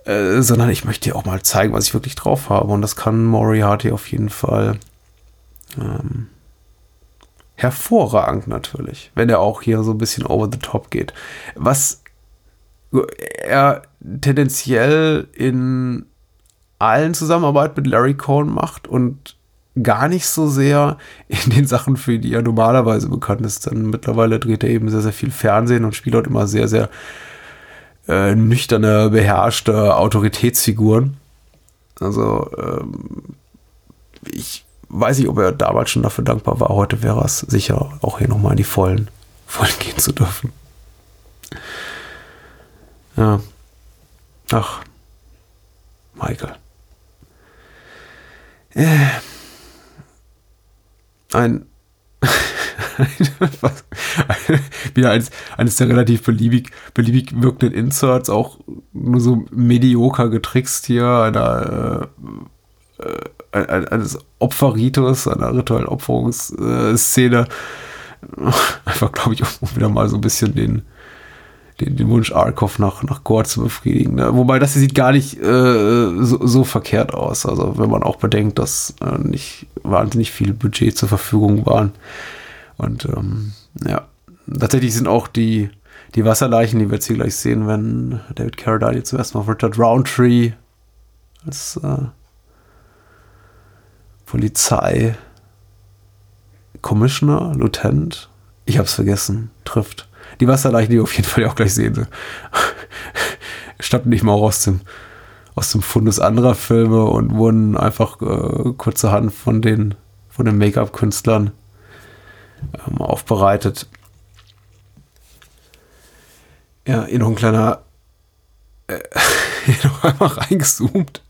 äh, sondern ich möchte dir auch mal zeigen, was ich wirklich drauf habe. Und das kann Moriarty auf jeden Fall ähm, hervorragend natürlich, wenn er auch hier so ein bisschen over the top geht. Was er tendenziell in allen Zusammenarbeit mit Larry Cohn macht und gar nicht so sehr in den Sachen, für die er normalerweise bekannt ist. Denn mittlerweile dreht er eben sehr, sehr viel Fernsehen und spielt dort immer sehr, sehr äh, nüchterne, beherrschte Autoritätsfiguren. Also ähm, ich weiß nicht, ob er damals schon dafür dankbar war. Heute wäre es sicher, auch hier nochmal in die Vollen, Vollen gehen zu dürfen. Ja. Ach, Michael. Äh, ein wieder eines, eines der relativ beliebig, beliebig wirkenden Inserts, auch nur so medioker getrickst hier, einer, äh, äh, eines Opferritus, einer rituellen Opferungsszene. Einfach, glaube ich, um wieder mal so ein bisschen den, den, den Wunsch Arkov nach, nach Gore zu befriedigen. Ne? Wobei das hier sieht gar nicht äh, so, so, verkehrt aus. Also wenn man auch bedenkt, dass äh, nicht wahnsinnig viel Budget zur Verfügung waren. Und ähm, ja, tatsächlich sind auch die, die Wasserleichen, die wir jetzt hier gleich sehen, wenn David Carradine zuerst mal Richard Roundtree als äh, Polizei Commissioner, Lieutenant, ich hab's vergessen, trifft. Die Wasserleichen, die wir auf jeden Fall auch gleich sehen, stammten nicht mal aus dem, aus dem Fundus anderer Filme und wurden einfach äh, kurzerhand von den, von den Make-up-Künstlern ähm, aufbereitet. Ja, hier noch ein kleiner, äh, noch einmal reingezoomt.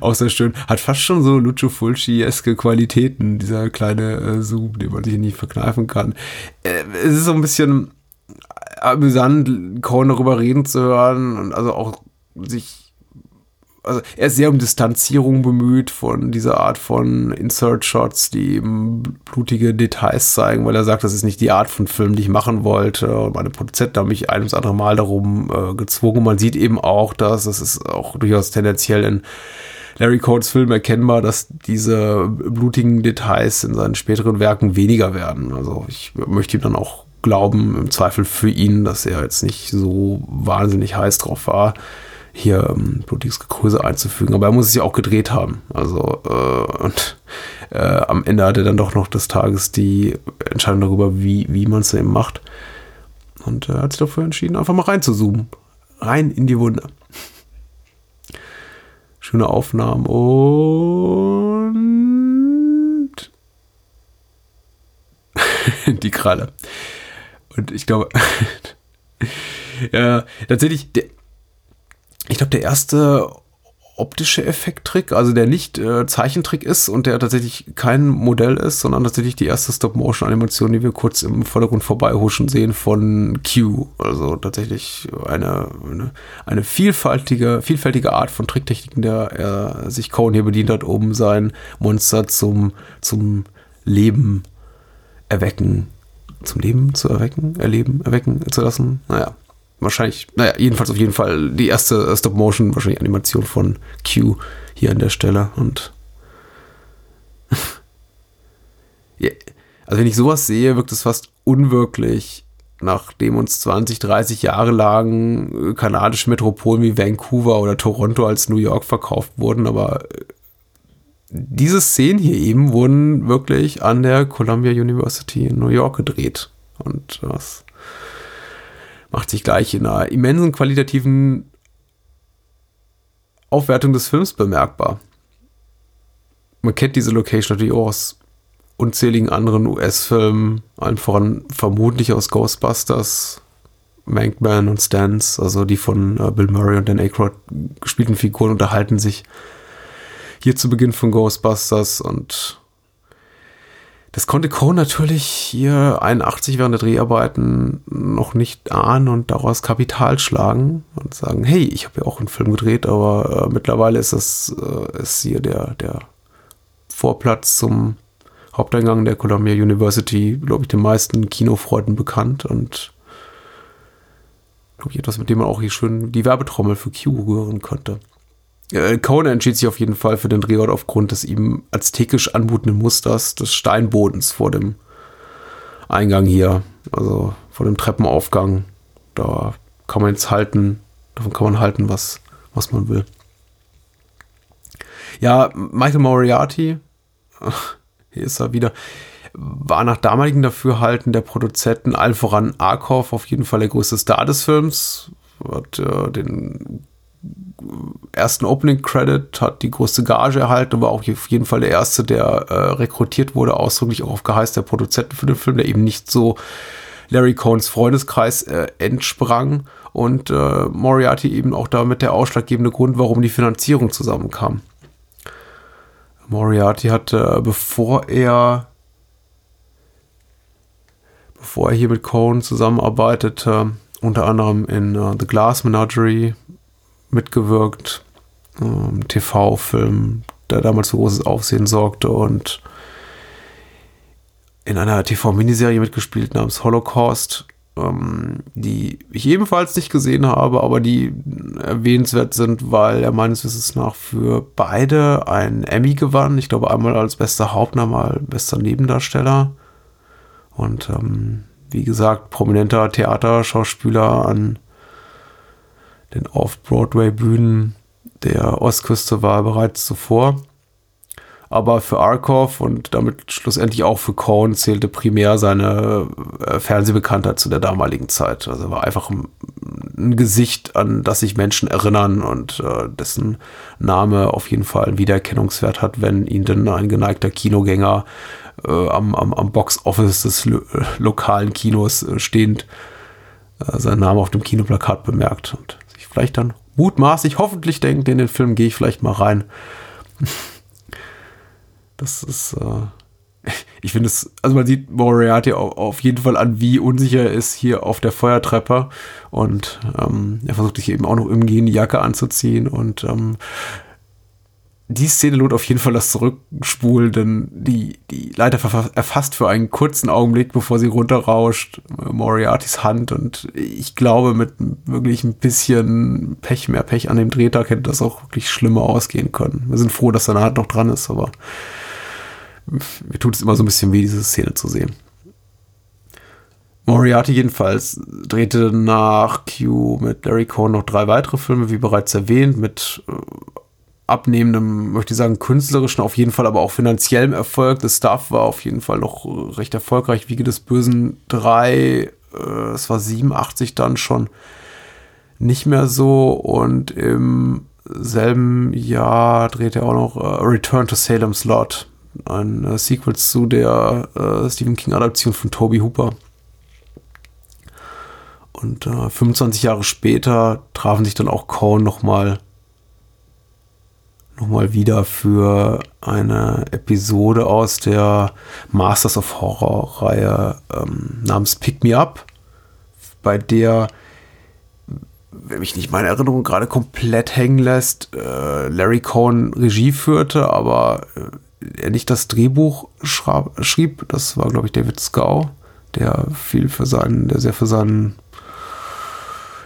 Auch sehr schön. Hat fast schon so Lucio Fulci-eske Qualitäten, dieser kleine äh, Zoom, den man sich nicht verkneifen kann. Äh, es ist so ein bisschen amüsant, Cohen darüber reden zu hören und also auch sich also er ist sehr um Distanzierung bemüht von dieser Art von Insert-Shots, die eben blutige Details zeigen, weil er sagt, das ist nicht die Art von Film, die ich machen wollte. Und meine Produzenten haben mich ein ums andere Mal darum äh, gezwungen. Man sieht eben auch, dass das ist auch durchaus tendenziell in Larry Coates Film erkennbar, dass diese blutigen Details in seinen späteren Werken weniger werden. Also ich möchte ihm dann auch glauben, im Zweifel für ihn, dass er jetzt nicht so wahnsinnig heiß drauf war hier ähm, blutiges Gekröse einzufügen. Aber er muss es ja auch gedreht haben. Also äh, und äh, am Ende hat er dann doch noch des Tages die Entscheidung darüber, wie, wie man es eben macht. Und er hat sich dafür entschieden, einfach mal reinzuzoomen. Rein in die Wunde. Schöne Aufnahmen und die Kralle. Und ich glaube, ja, tatsächlich, der, ich glaube, der erste optische Effekttrick, also der nicht äh, Zeichentrick ist und der tatsächlich kein Modell ist, sondern tatsächlich die erste Stop-Motion-Animation, die wir kurz im Vordergrund vorbeihuschen sehen von Q. Also tatsächlich eine, eine, eine vielfältige, vielfältige Art von Tricktechniken, der er sich Cohen hier bedient hat, um sein Monster zum, zum Leben erwecken, zum Leben zu erwecken, erleben, erwecken zu lassen. Naja, wahrscheinlich, naja, jedenfalls auf jeden Fall die erste Stop-Motion, wahrscheinlich Animation von Q hier an der Stelle. Und yeah. also wenn ich sowas sehe, wirkt es fast unwirklich, nachdem uns 20, 30 Jahre lang kanadische Metropolen wie Vancouver oder Toronto als New York verkauft wurden, aber diese Szenen hier eben wurden wirklich an der Columbia University in New York gedreht. Und das macht sich gleich in einer immensen qualitativen Aufwertung des Films bemerkbar. Man kennt diese Location natürlich auch aus unzähligen anderen US-Filmen, allen voran vermutlich aus Ghostbusters, Mankman und Stans, also die von äh, Bill Murray und Dan Aykroyd gespielten Figuren unterhalten sich hier zu Beginn von Ghostbusters und das konnte Cohn natürlich hier 81 während der Dreharbeiten noch nicht ahnen und daraus Kapital schlagen und sagen, hey, ich habe ja auch einen Film gedreht, aber äh, mittlerweile ist das äh, ist hier der, der Vorplatz zum Haupteingang der Columbia University, glaube ich, den meisten Kinofreunden bekannt und glaube ich, etwas, mit dem man auch hier schön die Werbetrommel für Q rühren könnte. Äh, Conan entschied sich auf jeden Fall für den Drehort aufgrund des ihm aztekisch anmutenden Musters des Steinbodens vor dem Eingang hier, also vor dem Treppenaufgang. Da kann man jetzt halten, davon kann man halten, was, was man will. Ja, Michael Moriarty, hier ist er wieder, war nach damaligem Dafürhalten der Produzenten allen voran Arkov auf jeden Fall der größte Star des Films. Hat äh, den ersten Opening Credit, hat die größte Gage erhalten, war auch auf jeden Fall der erste, der äh, rekrutiert wurde, ausdrücklich auch auf Geheiß der Produzenten für den Film, der eben nicht so Larry Cohns Freundeskreis äh, entsprang und äh, Moriarty eben auch damit der ausschlaggebende Grund, warum die Finanzierung zusammenkam. Moriarty hatte, äh, bevor er bevor er hier mit Cohen zusammenarbeitete, unter anderem in uh, The Glass Menagerie mitgewirkt. Ähm, TV-Film, der damals für großes Aufsehen sorgte und in einer TV-Miniserie mitgespielt namens Holocaust, ähm, die ich ebenfalls nicht gesehen habe, aber die erwähnenswert sind, weil er meines Wissens nach für beide einen Emmy gewann. Ich glaube einmal als bester Hauptname, mal bester Nebendarsteller. Und ähm, wie gesagt, prominenter Theaterschauspieler an den Off-Broadway-Bühnen der Ostküste war bereits zuvor. Aber für Arkov und damit schlussendlich auch für Cohn zählte primär seine äh, Fernsehbekanntheit zu der damaligen Zeit. Also war einfach ein, Gesicht, an das sich Menschen erinnern und äh, dessen Name auf jeden Fall einen Wiedererkennungswert hat, wenn ihn denn ein geneigter Kinogänger äh, am, am, am Box-Office des lo lokalen Kinos stehend seinen Namen auf dem Kinoplakat bemerkt. Und vielleicht dann mutmaßlich, hoffentlich denkt, in den Film gehe ich vielleicht mal rein. Das ist, äh, ich finde es, also man sieht Moriarty auf jeden Fall an, wie unsicher er ist hier auf der Feuertreppe und ähm, er versucht sich eben auch noch irgendwie die Jacke anzuziehen und ähm, die Szene lohnt auf jeden Fall das Zurückspulen, denn die, die Leiter erfasst für einen kurzen Augenblick, bevor sie runterrauscht, Moriartys Hand und ich glaube, mit wirklich ein bisschen Pech, mehr Pech an dem Drehtag hätte das auch wirklich schlimmer ausgehen können. Wir sind froh, dass seine Hand noch dran ist, aber mir tut es immer so ein bisschen weh, diese Szene zu sehen. Moriarty jedenfalls drehte nach Q mit Larry Cohn noch drei weitere Filme, wie bereits erwähnt, mit äh, abnehmendem, möchte ich sagen, künstlerischen, auf jeden Fall aber auch finanziellem Erfolg. Das Stuff war auf jeden Fall noch äh, recht erfolgreich. Wiege des Bösen 3, äh, es war 87 dann schon nicht mehr so und im selben Jahr drehte er auch noch äh, Return to Salem's Lot, ein äh, Sequel zu der äh, Stephen King Adaption von Toby Hooper. Und äh, 25 Jahre später trafen sich dann auch Cohen nochmal noch mal wieder für eine Episode aus der Masters of Horror Reihe ähm, namens Pick Me Up, bei der, wenn mich nicht meine Erinnerung gerade komplett hängen lässt, äh, Larry Cohen Regie führte, aber äh, er nicht das Drehbuch schrieb. Das war, glaube ich, David Scow, der viel für seinen, der sehr für seinen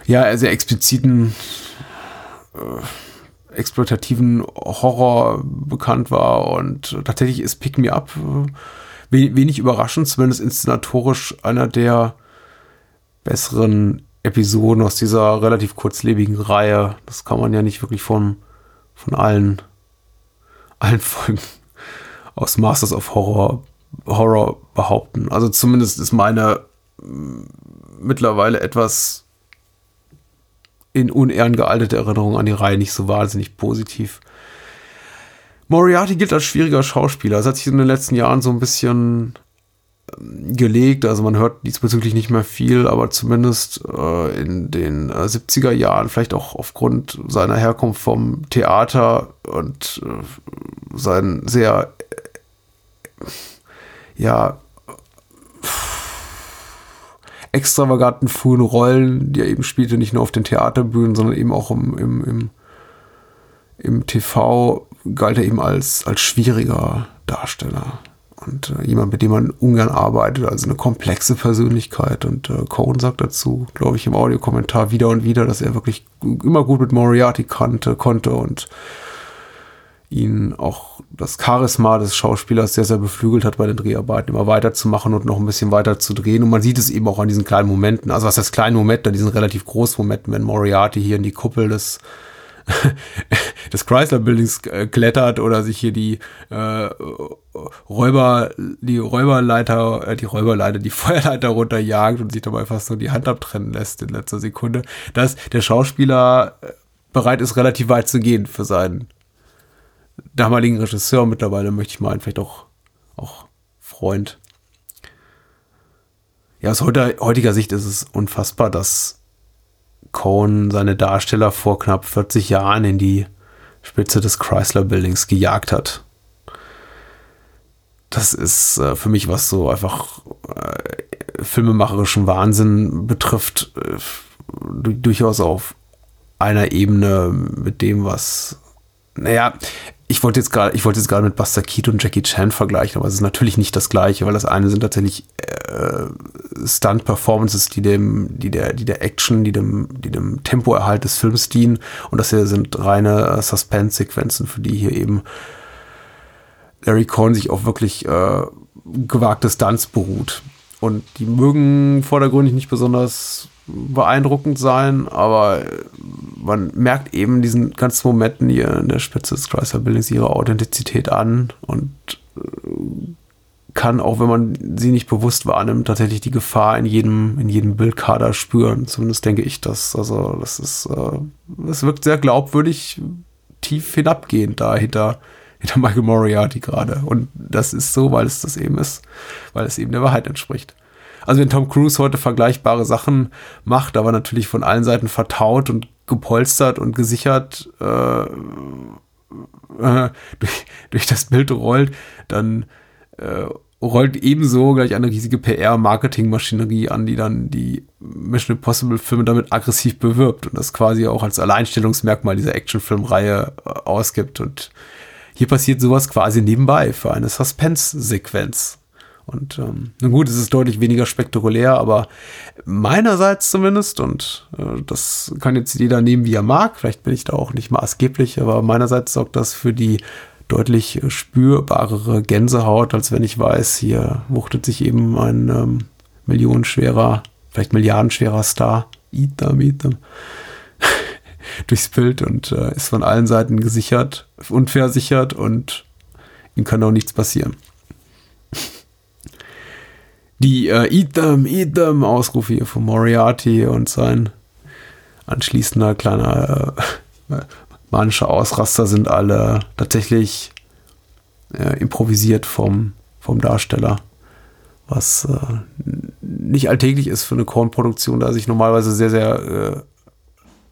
ja, sehr expliziten, äh, exploitativen Horror bekannt war. Und tatsächlich ist Pick Me Up äh, wenig überraschend, zumindest inszenatorisch einer der besseren Episoden aus dieser relativ kurzlebigen Reihe. Das kann man ja nicht wirklich von, von allen, allen Folgen aus Masters of Horror, Horror behaupten. Also zumindest ist meine mittlerweile etwas in Unehren gealtete Erinnerung an die Reihe nicht so wahnsinnig positiv. Moriarty gilt als schwieriger Schauspieler. Es hat sich in den letzten Jahren so ein bisschen ähm, gelegt. Also man hört diesbezüglich nicht mehr viel, aber zumindest äh, in den äh, 70er Jahren, vielleicht auch aufgrund seiner Herkunft vom Theater und äh, seinen sehr, äh, ja, extravaganten frühen Rollen, die er eben spielte, nicht nur auf den Theaterbühnen, sondern eben auch im, im, im, im TV, galt er eben als, als schwieriger Darsteller. Und äh, jemand, mit dem man ungern arbeitet, also eine komplexe Persönlichkeit. Und äh, Cohen sagt dazu, glaube ich, im Audiokommentar wieder und wieder, dass er wirklich immer gut mit Moriarty kannte, konnte und ihn auch das Charisma des Schauspielers sehr, sehr beflügelt hat bei den Dreharbeiten, immer weiterzumachen und noch ein bisschen weiter zu drehen. Und man sieht es eben auch an diesen kleinen Momenten. Also was heißt kleinen Moment, an diesen relativ großen Momenten, wenn Moriarty hier in die Kuppel des des Chrysler Buildings äh, klettert oder sich hier die äh, Räuber, die Räuberleiter, äh, die Räuberleiter, die Feuerleiter runterjagt und sich dabei fast so die Hand abtrennen lässt in letzter Sekunde, dass der Schauspieler äh, bereit ist, relativ weit zu gehen für seinen damaligen Regisseur mittlerweile, möchte ich meinen, vielleicht auch, auch Freund. Ja, aus heutiger Sicht ist es unfassbar, dass Cohn seine Darsteller vor knapp 40 Jahren in die Spitze des Chrysler Buildings gejagt hat. Das ist äh, für mich, was so einfach äh, filmemacherischen Wahnsinn betrifft, äh, durchaus auf einer Ebene mit dem, was naja, ich wollte jetzt gerade, ich wollte jetzt gerade mit Buster Keaton und Jackie Chan vergleichen, aber es ist natürlich nicht das gleiche, weil das eine sind tatsächlich äh, Stunt-Performances, die dem, die der, die der Action, die dem, die dem Tempoerhalt des Films dienen. Und das hier sind reine äh, Suspense-Sequenzen, für die hier eben Larry Cohn sich auf wirklich äh, gewagte Stunts beruht. Und die mögen vordergründig nicht besonders beeindruckend sein, aber man merkt eben diesen ganzen Momenten hier in der Spitze des Chrysler Buildings ihre Authentizität an und äh, kann, auch wenn man sie nicht bewusst wahrnimmt, tatsächlich die Gefahr in jedem, in jedem Bildkader spüren. Zumindest denke ich das. Also, das ist, äh, wirkt sehr glaubwürdig, tief hinabgehend da hinter, hinter Michael Moriarty gerade. Und das ist so, weil es das eben ist, weil es eben der Wahrheit entspricht. Also wenn Tom Cruise heute vergleichbare Sachen macht, aber natürlich von allen Seiten vertaut und gepolstert und gesichert äh, äh, durch, durch das Bild rollt, dann äh, rollt ebenso gleich eine riesige PR-Marketing-Maschinerie an, die dann die Mission Impossible-Filme damit aggressiv bewirbt und das quasi auch als Alleinstellungsmerkmal dieser Actionfilmreihe äh, ausgibt. Und hier passiert sowas quasi nebenbei für eine Suspense-Sequenz. Und ähm, na gut, es ist deutlich weniger spektakulär, aber meinerseits zumindest, und äh, das kann jetzt jeder nehmen, wie er mag, vielleicht bin ich da auch nicht maßgeblich, aber meinerseits sorgt das für die deutlich spürbarere Gänsehaut, als wenn ich weiß, hier wuchtet sich eben ein ähm, millionenschwerer, vielleicht milliardenschwerer Star, Idam, Idam, durchs Bild und äh, ist von allen Seiten gesichert, unversichert und ihm kann auch nichts passieren. Die äh, Idam, Idam Ausrufe hier von Moriarty und sein anschließender kleiner äh, manischer Ausraster sind alle tatsächlich äh, improvisiert vom, vom Darsteller. Was äh, nicht alltäglich ist für eine Kornproduktion, da er sich normalerweise sehr, sehr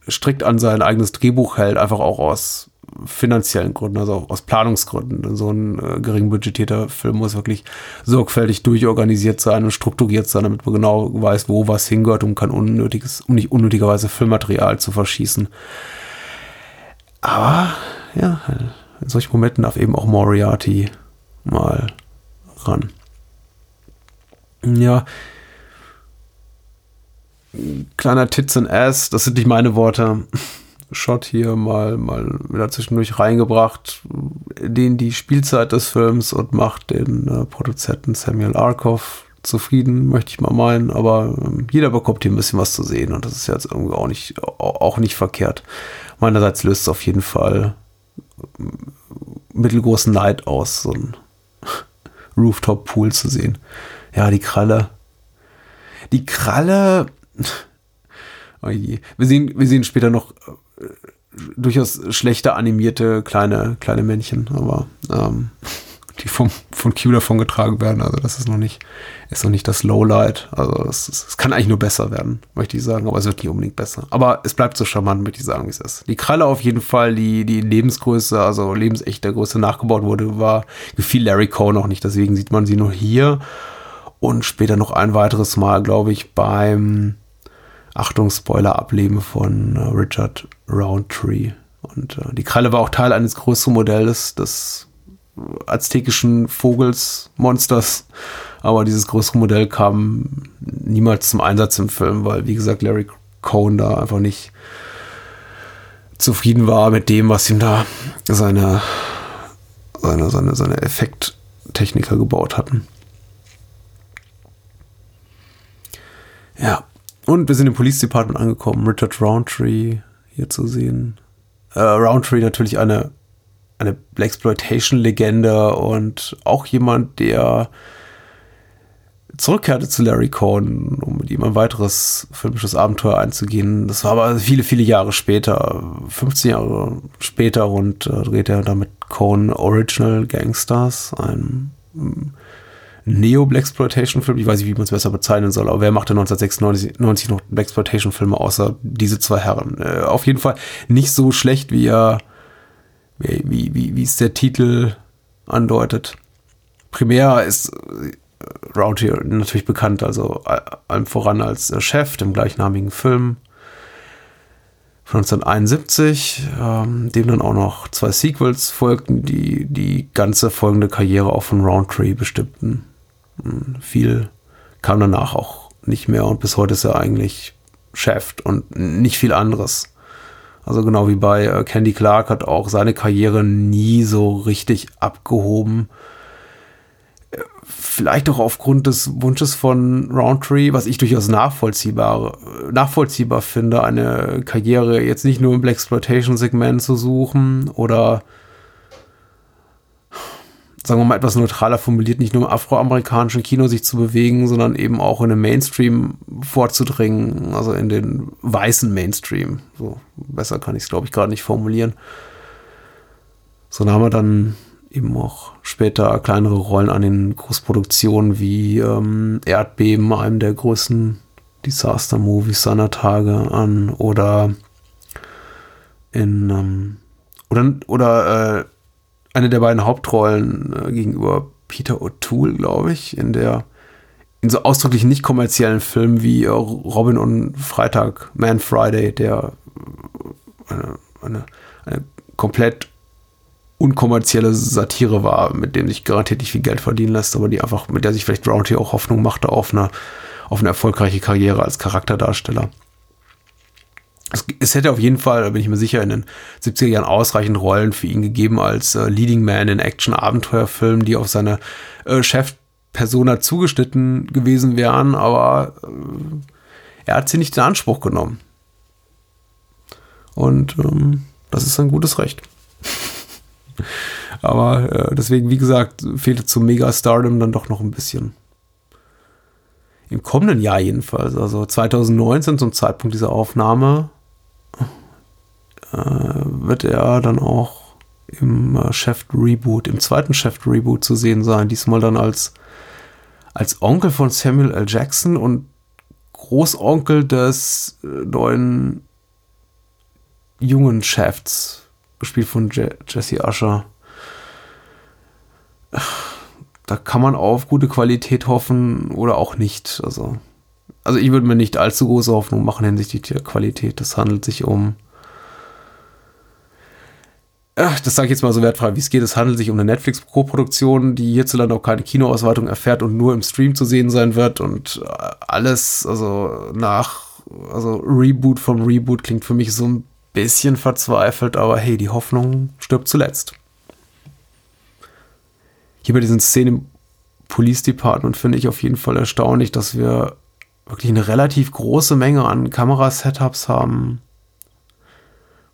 äh, strikt an sein eigenes Drehbuch hält, einfach auch aus finanziellen Gründen, also aus Planungsgründen. So ein äh, gering budgetierter Film muss wirklich sorgfältig durchorganisiert sein und strukturiert sein, damit man genau weiß, wo was hingehört und kann unnötiges, um nicht unnötigerweise Filmmaterial zu verschießen. Aber ja, in solchen Momenten darf eben auch Moriarty mal ran. Ja. Kleiner Tits and Ass, das sind nicht meine Worte. Shot hier mal, mal wieder zwischendurch reingebracht, den die Spielzeit des Films und macht den äh, Produzenten Samuel Arkoff zufrieden, möchte ich mal meinen, aber äh, jeder bekommt hier ein bisschen was zu sehen und das ist jetzt irgendwie auch nicht, auch nicht verkehrt. Meinerseits löst es auf jeden Fall äh, mittelgroßen Neid aus, so ein Rooftop-Pool zu sehen. Ja, die Kralle. Die Kralle. Oh je. Wir sehen, wir sehen später noch äh, durchaus schlechter animierte kleine, kleine Männchen, aber ähm, die vom, von Q davon getragen werden. Also das ist noch nicht, ist noch nicht das Lowlight. Also es, kann eigentlich nur besser werden, möchte ich sagen, aber es wird nicht unbedingt besser. Aber es bleibt so charmant, möchte ich sagen, wie es ist. Die Kralle auf jeden Fall, die, die Lebensgröße, also lebensechter Größe nachgebaut wurde, war, gefiel Larry Cohn noch nicht. Deswegen sieht man sie nur hier und später noch ein weiteres Mal, glaube ich, beim Achtung, Spoiler, Ableben von äh, Richard Roundtree. Und äh, die Kralle war auch Teil eines größeren Modells des aztekischen Vogels, Monsters. Aber dieses größere Modell kam niemals zum Einsatz im Film, weil, wie gesagt, Larry Cohn da einfach nicht zufrieden war mit dem, was ihm da seine, seine, seine, seine Effekttechniker gebaut hatten. Ja, und wir sind im Police Department angekommen. Richard Roundtree hier zu sehen. Äh, Roundtree natürlich eine eine Blaxploitation-Legende und auch jemand, der zurückkehrte zu Larry Cohn, um mit ihm ein weiteres filmisches Abenteuer einzugehen. Das war aber viele, viele Jahre später, 15 Jahre später und äh, drehte er damit Cohn Original Gangsters, ein mm, Neo-Blaxploitation-Film. Ich weiß nicht, wie man es besser bezeichnen soll, aber wer machte 1996 noch Blaxploitation-Filme außer diese zwei Herren? Äh, auf jeden Fall nicht so schlecht, wie er wie, wie, wie es der Titel andeutet. Primär ist äh, Rowdy natürlich bekannt, also allem voran als äh, Chef dem gleichnamigen Film von 1971, ähm, dem dann auch noch zwei Sequels folgten, die die ganze folgende Karriere auch von Roundtree bestimmten. Viel kam danach auch nicht mehr und bis heute ist er eigentlich Chef und nicht viel anderes. Also genau wie bei äh, Candy Clark hat auch seine Karriere nie so richtig abgehoben. Äh, vielleicht auch aufgrund des Wunsches von Roundtree, was ich durchaus nachvollziehbar, nachvollziehbar finde, eine Karriere jetzt nicht nur im Black Exploitation Segment zu suchen oder sagen wir mal etwas neutraler formuliert, nicht nur im afroamerikanischen Kino sich zu bewegen, sondern eben auch in den Mainstream vorzudringen, also in den weißen Mainstream. So besser kann ich es, glaube ich, gerade nicht formulieren. So nahm er dann eben auch später kleinere Rollen an den Großproduktionen wie ähm, Erdbeben, einem der größten Disaster-Movies seiner Tage an oder in ähm, oder, oder äh, eine der beiden Hauptrollen äh, gegenüber Peter O'Toole, glaube ich, in der in so ausdrücklich nicht kommerziellen Filmen wie äh, Robin und Freitag, Man Friday, der äh, eine, eine, eine komplett unkommerzielle Satire war, mit dem sich garantiert nicht viel Geld verdienen lässt, aber die einfach, mit der sich vielleicht Roundtree auch Hoffnung machte auf eine, auf eine erfolgreiche Karriere als Charakterdarsteller es, es, hätte auf jeden Fall, da bin ich mir sicher, in den 70er Jahren ausreichend Rollen für ihn gegeben als äh, Leading Man in Action-Abenteuerfilmen, die auf seine äh, Chef Persona zugeschnitten gewesen wären, aber äh, er hat sie nicht in Anspruch genommen. Und ähm, das ist ein gutes Recht. aber äh, deswegen, wie gesagt, fehlte zum Mega-Stardom dann doch noch ein bisschen. Im kommenden Jahr jedenfalls, also 2019 zum Zeitpunkt dieser Aufnahme, wird er dann auch im äh, Chef Reboot, im zweiten Chef Reboot zu sehen sein. Diesmal dann als, als Onkel von Samuel L. Jackson und Großonkel des äh, neuen jungen Chefs, gespielt von Je Jesse Usher. Da kann man auf gute Qualität hoffen oder auch nicht. Also, also ich würde mir nicht allzu große Hoffnung machen hinsichtlich der Qualität. Das handelt sich um das sage ich jetzt mal so wertfrei, wie es geht. Es handelt sich um eine Netflix-Co-Produktion, die hierzulande auch keine Kinoausweitung erfährt und nur im Stream zu sehen sein wird. Und äh, alles, also nach, also Reboot vom Reboot klingt für mich so ein bisschen verzweifelt, aber hey, die Hoffnung stirbt zuletzt. Hier bei diesen Szenen im Police Department finde ich auf jeden Fall erstaunlich, dass wir wirklich eine relativ große Menge an Kamerasetups haben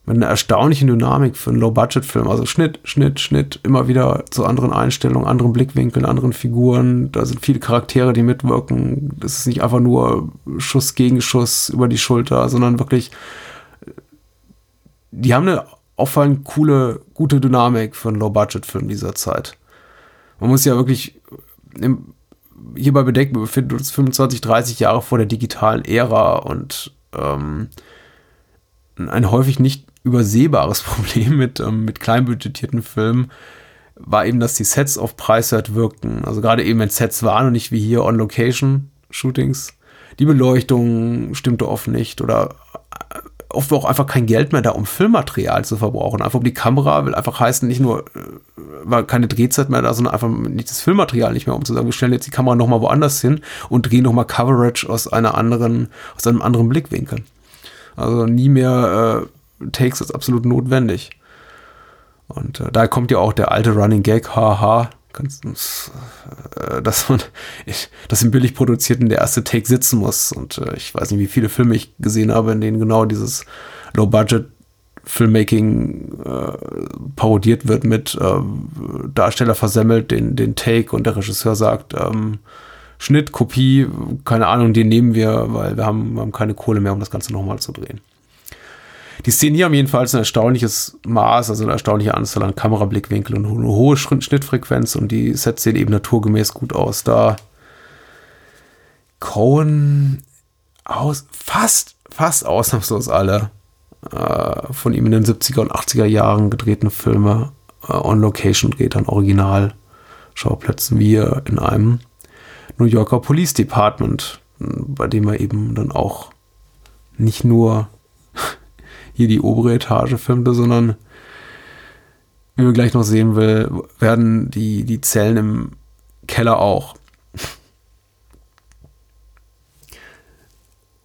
mit einer erstaunlichen Dynamik für einen Low-Budget-Film. Also Schnitt, Schnitt, Schnitt, immer wieder zu anderen Einstellungen, anderen Blickwinkeln, anderen Figuren. Da sind viele Charaktere, die mitwirken. Das ist nicht einfach nur Schuss gegen Schuss über die Schulter, sondern wirklich, die haben eine auffallend coole, gute Dynamik für einen Low-Budget-Film dieser Zeit. Man muss ja wirklich im, hierbei bedenken, wir befinden uns 25, 30 Jahre vor der digitalen Ära und ähm, ein häufig nicht übersehbares Problem mit, ähm, mit kleinbudgetierten Filmen war eben, dass die Sets auf Preiswert wirkten. Also gerade eben, wenn Sets waren und nicht wie hier On-Location-Shootings. Die Beleuchtung stimmte oft nicht oder äh, oft war auch einfach kein Geld mehr da, um Filmmaterial zu verbrauchen. Einfach um die Kamera will einfach heißen, nicht nur äh, war keine Drehzeit mehr da, sondern einfach nicht das Filmmaterial nicht mehr, um zu sagen, wir stellen jetzt die Kamera nochmal woanders hin und drehen nochmal Coverage aus einer anderen, aus einem anderen Blickwinkel. Also nie mehr äh, Takes ist absolut notwendig. Und äh, da kommt ja auch der alte Running Gag, haha, äh, dass man, ich, dass im billig produzierten der erste Take sitzen muss. Und äh, ich weiß nicht, wie viele Filme ich gesehen habe, in denen genau dieses Low-Budget Filmmaking äh, parodiert wird mit äh, Darsteller versemmelt den, den Take und der Regisseur sagt, ähm, Schnitt, Kopie, keine Ahnung, den nehmen wir, weil wir haben, wir haben keine Kohle mehr, um das Ganze nochmal zu drehen. Die Szenen hier haben jedenfalls ein erstaunliches Maß, also eine erstaunliche Anzahl an Kamerablickwinkel und eine hohe Schnittfrequenz und die Sets sehen eben naturgemäß gut aus. Da Cohen aus, fast, fast ausnahmslos alle äh, von ihm in den 70er und 80er Jahren gedrehten Filme äh, on Location dreht, an Original-Schauplätzen, wie in einem New Yorker Police Department, bei dem er eben dann auch nicht nur hier die obere Etage filmte, sondern wie wir gleich noch sehen will, werden die, die Zellen im Keller auch.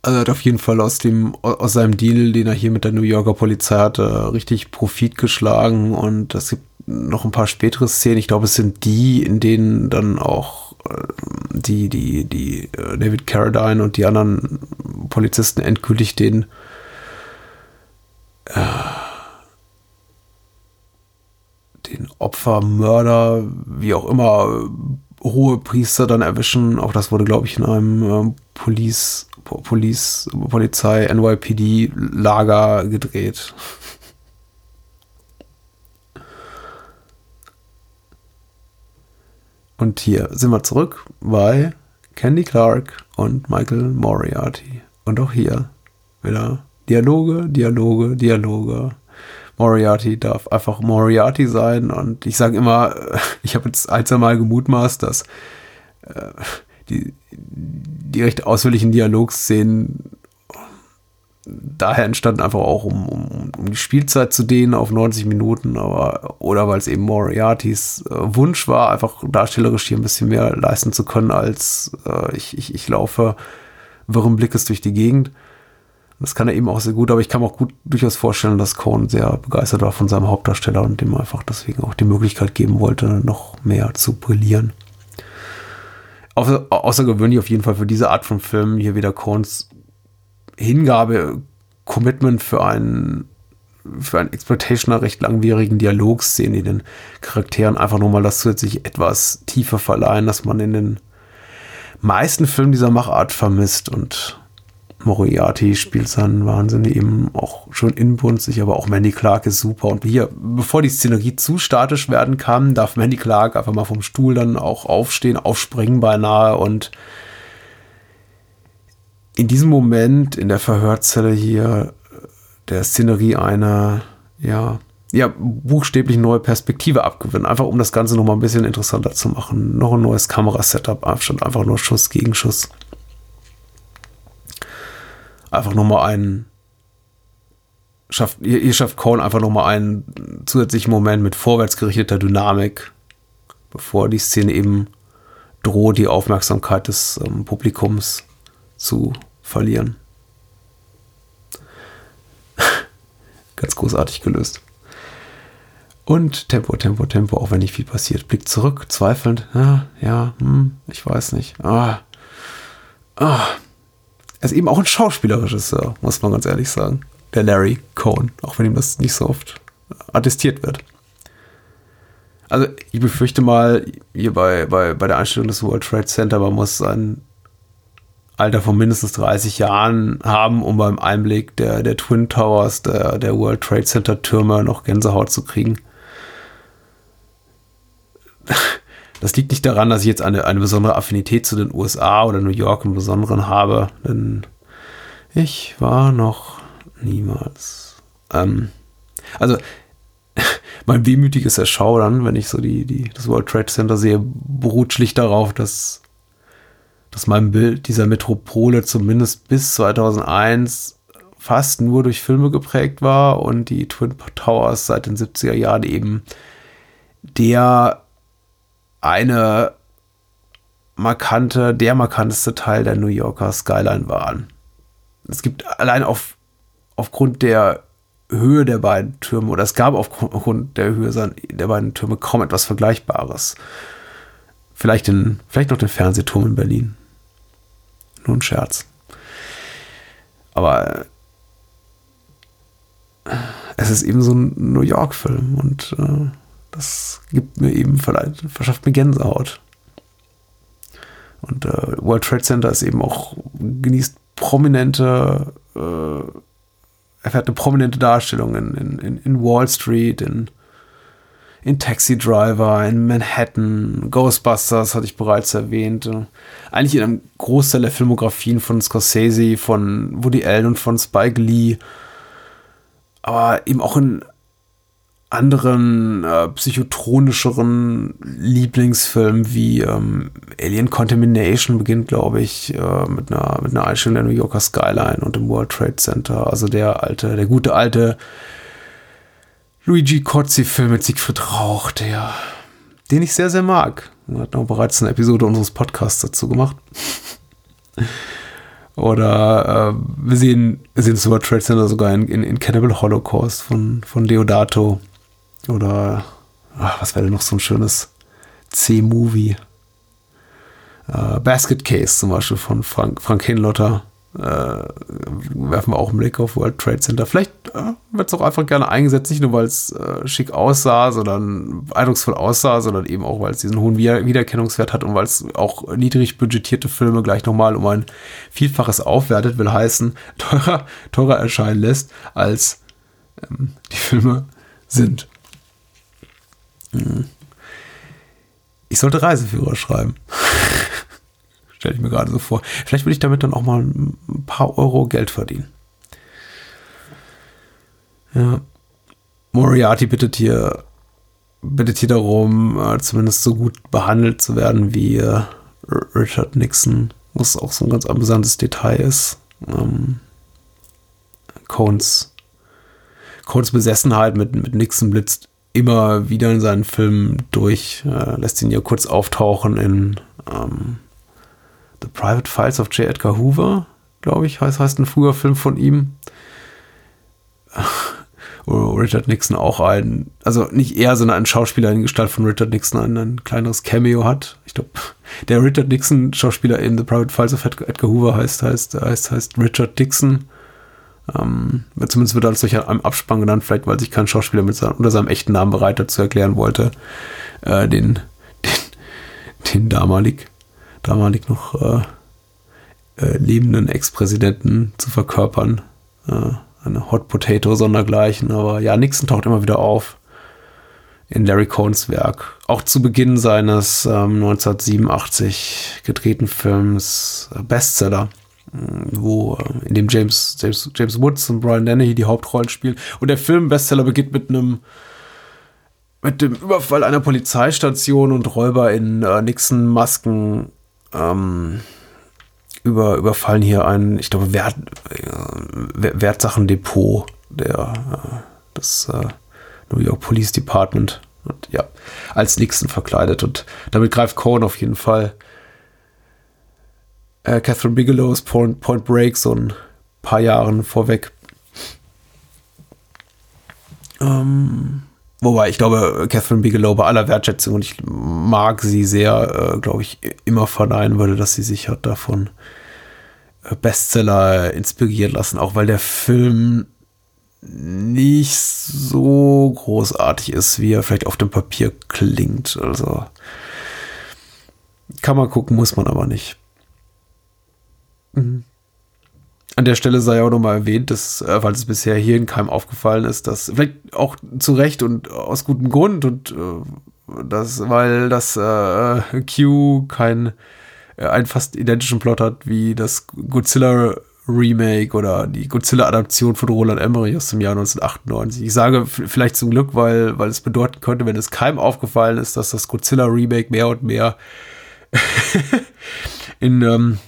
Also er hat auf jeden Fall aus dem, aus seinem Deal, den er hier mit der New Yorker Polizei hatte, richtig Profit geschlagen und es gibt noch ein paar spätere Szenen. Ich glaube, es sind die, in denen dann auch äh, die, die, die äh, David Carradine und die anderen Polizisten endgültig den den Opfer, Mörder, wie auch immer, hohe Priester dann erwischen. Auch das wurde, glaube ich, in einem ähm, Police, Police, Polizei, NYPD-Lager gedreht. Und hier sind wir zurück bei Candy Clark und Michael Moriarty. Und auch hier wieder Dialoge, Dialoge, Dialoge. Moriarty darf einfach Moriarty sein. Und ich sage immer, ich habe jetzt ein, Mal gemutmaßt, dass äh, die, die recht ausführlichen Dialogszenen daher entstanden einfach auch, um, um, um die Spielzeit zu dehnen auf 90 Minuten, aber oder weil es eben Moriartys äh, Wunsch war, einfach darstellerisch hier ein bisschen mehr leisten zu können, als äh, ich, ich, ich laufe wirren Blickes durch die Gegend. Das kann er eben auch sehr gut, aber ich kann mir auch gut durchaus vorstellen, dass Cohn sehr begeistert war von seinem Hauptdarsteller und dem einfach deswegen auch die Möglichkeit geben wollte, noch mehr zu brillieren. außer, außergewöhnlich auf jeden Fall für diese Art von Film. Hier wieder Coens Hingabe, Commitment für einen für einen Exploitationer recht langwierigen Dialogszenen, die den Charakteren einfach nochmal das zusätzlich etwas tiefer verleihen, dass man in den meisten Filmen dieser Machart vermisst und Moriarty spielt seinen Wahnsinn eben auch schon inbunzig, aber auch Mandy Clark ist super. Und hier, bevor die Szenerie zu statisch werden kann, darf Mandy Clark einfach mal vom Stuhl dann auch aufstehen, aufspringen beinahe und in diesem Moment in der Verhörzelle hier der Szenerie eine, ja, ja, buchstäblich neue Perspektive abgewinnen. Einfach um das Ganze noch mal ein bisschen interessanter zu machen. Noch ein neues Kamerasetup, anstatt einfach nur Schuss gegen Schuss. Einfach noch mal einen schafft, ihr, ihr schafft Cone einfach noch mal einen zusätzlichen Moment mit vorwärtsgerichteter Dynamik, bevor die Szene eben droht, die Aufmerksamkeit des ähm, Publikums zu verlieren. Ganz großartig gelöst. Und Tempo, Tempo, Tempo, auch wenn nicht viel passiert. Blickt zurück, zweifelnd. Ja, ja, hm, ich weiß nicht. Ah, ah. Er ist eben auch ein Schauspielerregisseur, muss man ganz ehrlich sagen. Der Larry Cohn, auch wenn ihm das nicht so oft attestiert wird. Also ich befürchte mal, hier bei, bei, bei der Einstellung des World Trade Center, man muss ein Alter von mindestens 30 Jahren haben, um beim Einblick der, der Twin Towers, der, der World Trade Center Türme noch Gänsehaut zu kriegen. Das liegt nicht daran, dass ich jetzt eine, eine besondere Affinität zu den USA oder New York im Besonderen habe, denn ich war noch niemals. Ähm, also, mein wehmütiges Erschaudern, wenn ich so die, die, das World Trade Center sehe, beruht schlicht darauf, dass dass mein Bild dieser Metropole zumindest bis 2001 fast nur durch Filme geprägt war und die Twin Towers seit den 70er Jahren eben der eine markante, der markanteste Teil der New Yorker Skyline waren. Es gibt allein auf, aufgrund der Höhe der beiden Türme, oder es gab aufgrund der Höhe der beiden Türme kaum etwas Vergleichbares. Vielleicht, den, vielleicht noch den Fernsehturm in Berlin. Nur ein Scherz. Aber äh, es ist eben so ein New York-Film und äh, das gibt mir eben vielleicht, verschafft mir Gänsehaut. Und äh, World Trade Center ist eben auch, genießt prominente, äh, erfährt eine prominente Darstellung in, in, in Wall Street, in in Taxi Driver, in Manhattan, Ghostbusters hatte ich bereits erwähnt. Eigentlich in einem Großteil der Filmografien von Scorsese, von Woody Allen und von Spike Lee. Aber eben auch in anderen äh, psychotronischeren Lieblingsfilmen wie ähm, Alien Contamination beginnt, glaube ich, äh, mit einer mit einer der New Yorker Skyline und dem World Trade Center. Also der alte, der gute alte Luigi Cozzi-Film mit Siegfried Rauch, der, den ich sehr, sehr mag. Er hat noch bereits eine Episode unseres Podcasts dazu gemacht. Oder äh, wir sehen, wir sehen Super Trade Center sogar in, in, in Cannibal Holocaust von, von Deodato. Oder ach, was wäre denn noch so ein schönes C-Movie? Äh, Basket Case zum Beispiel von Frank, Frank Hinlotter äh, werfen wir auch einen Blick auf World Trade Center. Vielleicht äh, wird es auch einfach gerne eingesetzt, nicht nur weil es äh, schick aussah, sondern eindrucksvoll aussah, sondern eben auch, weil es diesen hohen Wieder Wiedererkennungswert hat und weil es auch niedrig budgetierte Filme gleich nochmal um ein Vielfaches aufwertet, will heißen, teurer, teurer erscheinen lässt, als ähm, die Filme sind. Hm. Ich sollte Reiseführer schreiben. Stelle ich mir gerade so vor. Vielleicht will ich damit dann auch mal ein paar Euro Geld verdienen. Ja. Moriarty bittet hier, bittet hier darum, äh, zumindest so gut behandelt zu werden wie äh, Richard Nixon, was auch so ein ganz amüsantes Detail ist. Ähm, Cones, Cones Besessenheit mit, mit Nixon blitzt immer wieder in seinen Filmen durch, äh, lässt ihn ja kurz auftauchen in ähm, The Private Files of J. Edgar Hoover, glaube ich, heißt, heißt ein früher Film von ihm. Richard Nixon auch ein, also nicht er, sondern ein Schauspieler in Gestalt von Richard Nixon ein, ein kleineres Cameo hat. Ich glaube, der Richard Nixon Schauspieler in The Private Files of Edgar Hoover heißt, heißt, heißt, heißt Richard Dixon. Ähm, zumindest wird er als solcher einem Abspann genannt, vielleicht weil sich kein Schauspieler mit seinem, unter seinem echten Namen bereit dazu erklären wollte, äh, den, den, den damalig, damalig noch äh, äh, lebenden Ex-Präsidenten zu verkörpern. Äh, eine Hot Potato sondergleichen, aber ja, Nixon taucht immer wieder auf in Larry Cohns Werk. Auch zu Beginn seines ähm, 1987 gedrehten Films äh, Bestseller, wo in dem James, James, James Woods und Brian Dennehy die Hauptrollen spielen. Und der Film Bestseller beginnt mit einem mit dem Überfall einer Polizeistation und Räuber in äh, Nixon-Masken ähm, über, überfallen hier ein, ich glaube, Wert, äh, Wertsachendepot der, äh, des äh, New York Police Department. Und ja, als Nixon verkleidet. Und damit greift Cohen auf jeden Fall äh, Catherine Bigelow's Point, Point Break so ein paar Jahren vorweg. Ähm, wobei ich glaube, Catherine Bigelow bei aller Wertschätzung und ich mag sie sehr, äh, glaube ich, immer verneinen würde, dass sie sich hat davon Bestseller inspirieren lassen, auch weil der Film nicht so großartig ist, wie er vielleicht auf dem Papier klingt. Also kann man gucken, muss man aber nicht. Mhm. An der Stelle sei auch nochmal erwähnt, dass, äh, weil es bisher hier in keinem aufgefallen ist, dass vielleicht auch zu Recht und aus gutem Grund und äh, das, weil das äh, Q kein äh, einen fast identischen Plot hat wie das Godzilla Remake oder die Godzilla-Adaption von Roland Emmerich aus dem Jahr 1998. Ich sage vielleicht zum Glück, weil, weil es bedeuten könnte, wenn es keinem aufgefallen ist, dass das Godzilla-Remake mehr und mehr in, ähm,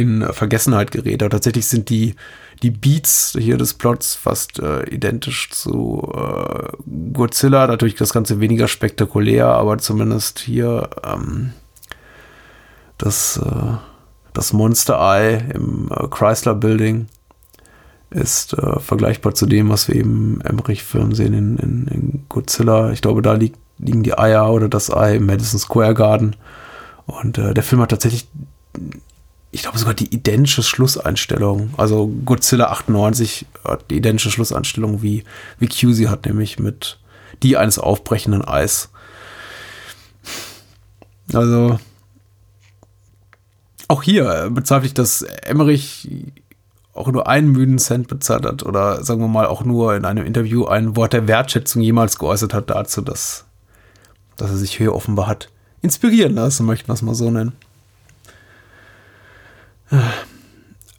in Vergessenheit gerät. Aber tatsächlich sind die, die Beats hier des Plots fast äh, identisch zu äh, Godzilla. Natürlich das Ganze weniger spektakulär, aber zumindest hier ähm, das, äh, das Monster Eye im äh, Chrysler Building ist äh, vergleichbar zu dem, was wir eben im Emmerich-Film sehen in, in, in, Godzilla. Ich glaube, da liegt, liegen die Eier oder das Ei im Madison Square Garden. Und äh, der Film hat tatsächlich, ich glaube sogar die identische Schlusseinstellung. Also Godzilla 98 hat die identische Schlusseinstellung wie, wie Q hat, nämlich mit die eines aufbrechenden Eis. Also auch hier äh, bezweifle ich, dass Emmerich auch nur einen müden Cent bezahlt hat oder sagen wir mal auch nur in einem Interview ein Wort der Wertschätzung jemals geäußert hat dazu, dass, dass er sich hier offenbar hat inspirieren lassen, möchten wir es mal so nennen.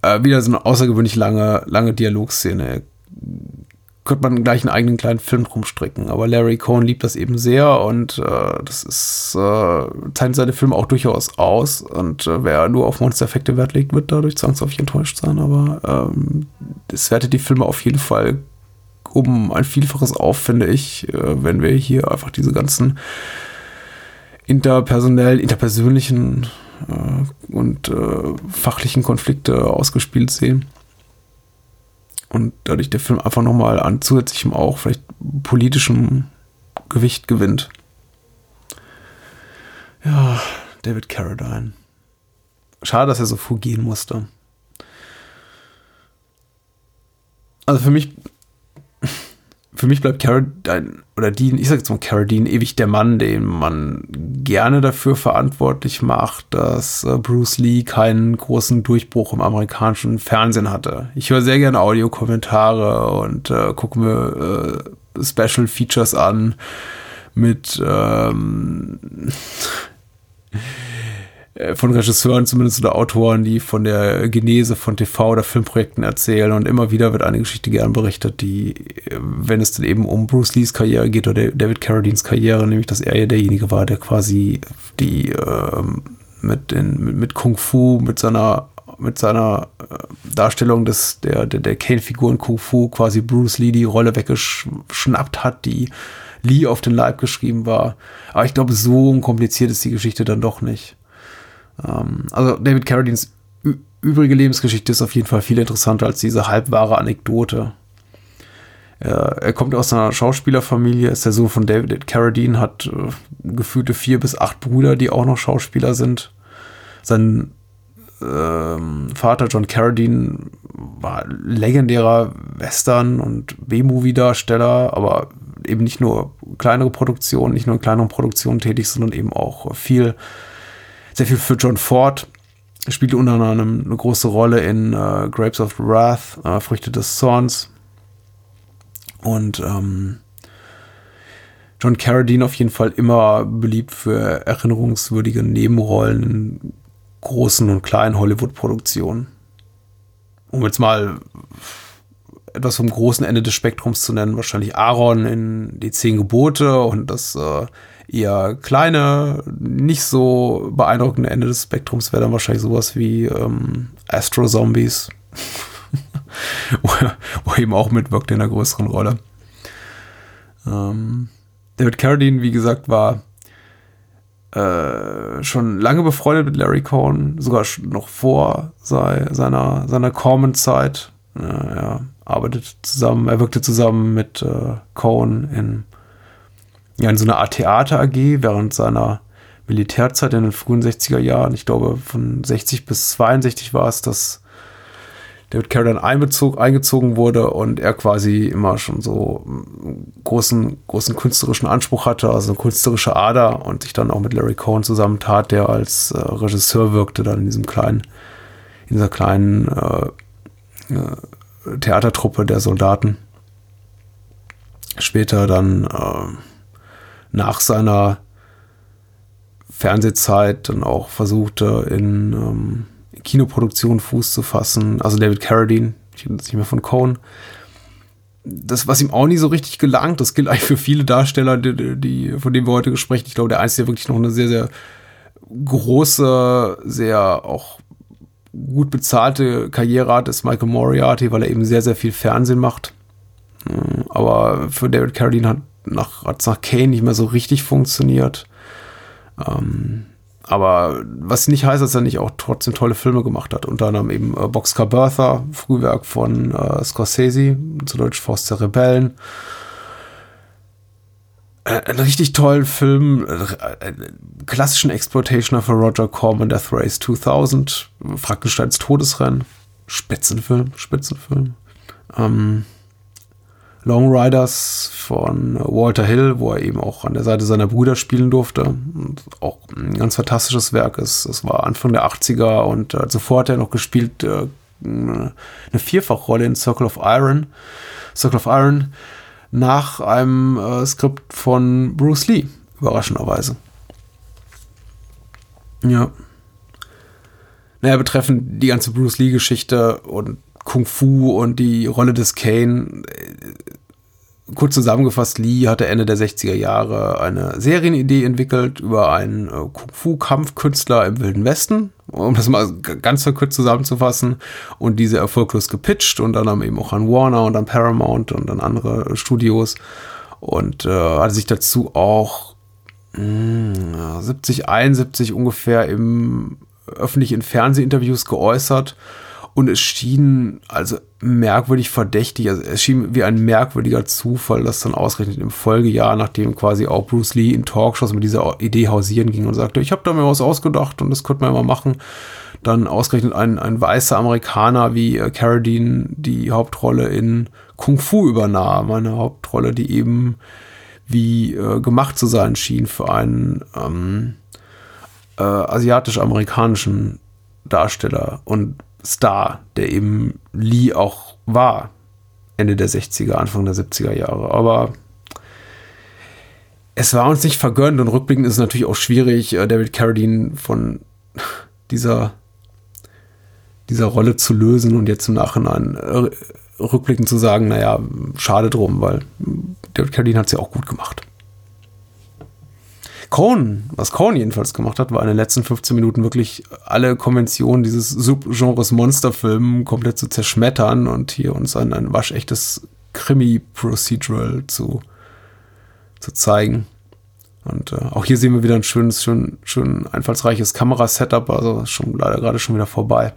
Äh, wieder so eine außergewöhnlich lange, lange Dialogszene könnte man gleich einen eigenen kleinen Film drum stricken. Aber Larry Cohen liebt das eben sehr und äh, das ist, äh, zeichnet seine Filme auch durchaus aus. Und äh, wer nur auf Monstereffekte Wert legt, wird dadurch zwangsläufig enttäuscht sein. Aber ähm, es wertet die Filme auf jeden Fall um ein Vielfaches auf, finde ich, äh, wenn wir hier einfach diese ganzen interpersonellen, interpersönlichen äh, und äh, fachlichen Konflikte ausgespielt sehen und dadurch der Film einfach nochmal an zusätzlichem auch vielleicht politischem Gewicht gewinnt. Ja, David Carradine. Schade, dass er so früh gehen musste. Also für mich für mich bleibt Carradine oder Dean, ich sag jetzt mal Carradine, ewig der Mann, den man gerne dafür verantwortlich macht, dass äh, Bruce Lee keinen großen Durchbruch im amerikanischen Fernsehen hatte. Ich höre sehr gerne Audiokommentare und äh, gucke mir äh, Special Features an mit ähm, äh, von Regisseuren zumindest oder Autoren, die von der Genese von TV- oder Filmprojekten erzählen. Und immer wieder wird eine Geschichte gern berichtet, die, äh, wenn es dann eben um Bruce Lees Karriere geht oder David Carradines Karriere, nämlich dass er ja derjenige war, der quasi die äh, mit, den, mit, Kung Fu, mit seiner mit seiner äh, Darstellung des, der, der, der Kane-Figur in Kung Fu quasi Bruce Lee die Rolle weggeschnappt hat, die Lee auf den Leib geschrieben war. Aber ich glaube, so kompliziert ist die Geschichte dann doch nicht. Ähm, also David Carradines übrige Lebensgeschichte ist auf jeden Fall viel interessanter als diese halbwahre Anekdote. Er, kommt aus einer Schauspielerfamilie, ist der Sohn von David Carradine, hat äh, gefühlte vier bis acht Brüder, die auch noch Schauspieler sind. Sein ähm, Vater John Carradine war legendärer Western- und B-Movie-Darsteller, aber eben nicht nur kleinere Produktionen, nicht nur in kleineren Produktionen tätig, sondern eben auch viel, sehr viel für John Ford. Er spielte unter anderem eine große Rolle in äh, Grapes of Wrath, äh, Früchte des Zorns. Und ähm, John Carradine auf jeden Fall immer beliebt für erinnerungswürdige Nebenrollen in großen und kleinen Hollywood-Produktionen. Um jetzt mal etwas vom großen Ende des Spektrums zu nennen, wahrscheinlich Aaron in die Zehn Gebote und das äh, eher kleine, nicht so beeindruckende Ende des Spektrums wäre dann wahrscheinlich sowas wie ähm, Astro Zombies, wo, er eben auch mitwirkt in einer größeren Rolle. Ähm, David Carradine, wie gesagt, war äh, schon lange befreundet mit Larry Cohn, sogar noch vor sei, seiner, seiner Corman-Zeit. Äh, er arbeitet zusammen, er wirkte zusammen mit äh, Cohn in, ja, in so einer Art Theater AG während seiner Militärzeit in den frühen 60er Jahren. Ich glaube, von 60 bis 62 war es, dass David Carradine einbezog, eingezogen wurde und er quasi immer schon so großen, großen künstlerischen Anspruch hatte, also eine künstlerische Ader und sich dann auch mit Larry Cohen zusammentat, der als äh, Regisseur wirkte dann in diesem kleinen, in dieser kleinen äh, äh, Theatertruppe der Soldaten. Später dann äh, nach seiner Fernsehzeit dann auch versuchte in ähm, Kinoproduktion Fuß zu fassen. Also David Carradine, ich rede nicht mehr von Cohen. Das, was ihm auch nie so richtig gelangt, das gilt eigentlich für viele Darsteller, die, die von denen wir heute sprechen. Ich glaube, der Einzige, der wirklich noch eine sehr, sehr große, sehr auch gut bezahlte Karriere hat, ist Michael Moriarty, weil er eben sehr, sehr viel Fernsehen macht. Aber für David Carradine hat nach, nach Kane nicht mehr so richtig funktioniert. Ähm, aber was nicht heißt, dass er nicht auch trotzdem tolle Filme gemacht hat. Unter anderem eben äh, Boxcar Bertha, Frühwerk von äh, Scorsese, zu Deutsch Forst der Rebellen. Äh, ein richtig tollen Film, äh, äh klassischen Exploitationer für Roger Corman, Death Race 2000, Frankensteins Todesrennen, Spitzenfilm, Spitzenfilm. Ähm, Long Riders von Walter Hill, wo er eben auch an der Seite seiner Brüder spielen durfte. Und auch ein ganz fantastisches Werk ist. Es war Anfang der 80er und äh, zuvor hat er noch gespielt äh, eine Vierfachrolle in Circle of Iron. Circle of Iron nach einem äh, Skript von Bruce Lee, überraschenderweise. Ja. Naja, betreffend die ganze Bruce Lee-Geschichte und Kung Fu und die Rolle des Kane. Kurz zusammengefasst, Lee hatte Ende der 60er Jahre eine Serienidee entwickelt über einen äh, Kung Fu-Kampfkünstler im Wilden Westen, um das mal ganz verkürzt zusammenzufassen, und diese erfolglos gepitcht und dann haben eben auch an Warner und an Paramount und an andere Studios und äh, hatte sich dazu auch mh, 70, 71 ungefähr im öffentlich in Fernsehinterviews geäußert und es schien also merkwürdig verdächtig, also es schien wie ein merkwürdiger Zufall, dass dann ausgerechnet im Folgejahr, nachdem quasi auch Bruce Lee in Talkshows mit dieser Idee hausieren ging und sagte, ich habe da mir was ausgedacht und das könnte man ja mal machen, dann ausgerechnet ein, ein weißer Amerikaner wie äh, Carradine die Hauptrolle in Kung Fu übernahm, eine Hauptrolle, die eben wie äh, gemacht zu sein schien für einen ähm, äh, asiatisch-amerikanischen Darsteller. Und Star, der eben Lee auch war. Ende der 60er, Anfang der 70er Jahre. Aber es war uns nicht vergönnt und rückblickend ist es natürlich auch schwierig, äh, David Carradine von dieser, dieser Rolle zu lösen und jetzt im Nachhinein äh, rückblickend zu sagen, naja, schade drum, weil David Carradine hat es ja auch gut gemacht. Cohn, was Cohn jedenfalls gemacht hat, war in den letzten 15 Minuten wirklich alle Konventionen dieses Subgenres Monsterfilm komplett zu zerschmettern und hier uns ein, ein waschechtes Krimi-Procedural zu, zu zeigen. Und äh, auch hier sehen wir wieder ein schönes, schön, schön einfallsreiches Kamerasetup, also schon leider gerade schon wieder vorbei.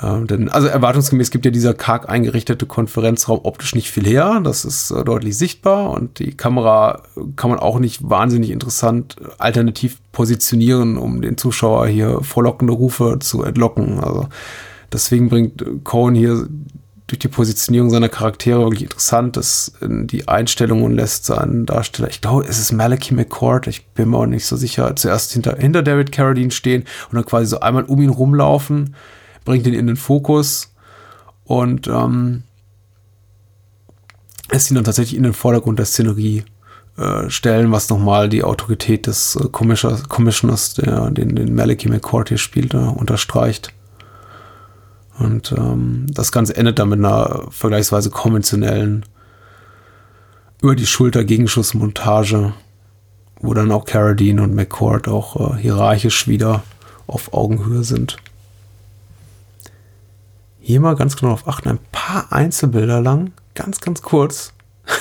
Äh, denn, also erwartungsgemäß gibt ja dieser karg eingerichtete Konferenzraum optisch nicht viel her. Das ist äh, deutlich sichtbar und die Kamera kann man auch nicht wahnsinnig interessant alternativ positionieren, um den Zuschauer hier vorlockende Rufe zu entlocken. Also deswegen bringt Cohen hier durch die Positionierung seiner Charaktere wirklich interessant ist. Die Einstellungen lässt seinen Darsteller, ich glaube, es ist Malachi McCord, ich bin mir auch nicht so sicher, zuerst hinter, hinter David Carradine stehen und dann quasi so einmal um ihn rumlaufen, bringt ihn in den Fokus und ähm, lässt ihn dann tatsächlich in den Vordergrund der Szenerie äh, stellen, was nochmal die Autorität des äh, Commissioners, der, den, den Malachi McCord hier spielt, äh, unterstreicht. Und ähm, das Ganze endet dann mit einer vergleichsweise konventionellen über die Schulter Gegenschussmontage, wo dann auch Carradine und McCord auch äh, hierarchisch wieder auf Augenhöhe sind. Hier mal ganz genau auf achten, ein paar Einzelbilder lang, ganz, ganz kurz.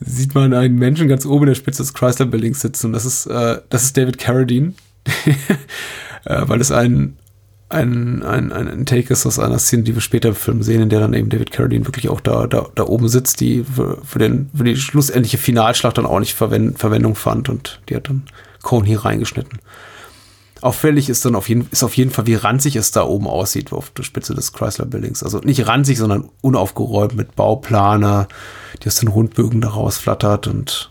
sieht man einen Menschen ganz oben in der Spitze des Chrysler Buildings sitzen das ist, äh, das ist David Carradine, äh, weil es ein ein, ein, ein Take ist aus einer Szene, die wir später im Film sehen, in der dann eben David Carradine wirklich auch da, da, da oben sitzt, die für, für, den, für die schlussendliche Finalschlacht dann auch nicht Verwend, Verwendung fand und die hat dann Cohen hier reingeschnitten. Auffällig ist dann auf jeden, ist auf jeden Fall, wie ranzig es da oben aussieht auf der Spitze des Chrysler Buildings. Also nicht ranzig, sondern unaufgeräumt mit Bauplaner, die aus den Rundbögen da rausflattert und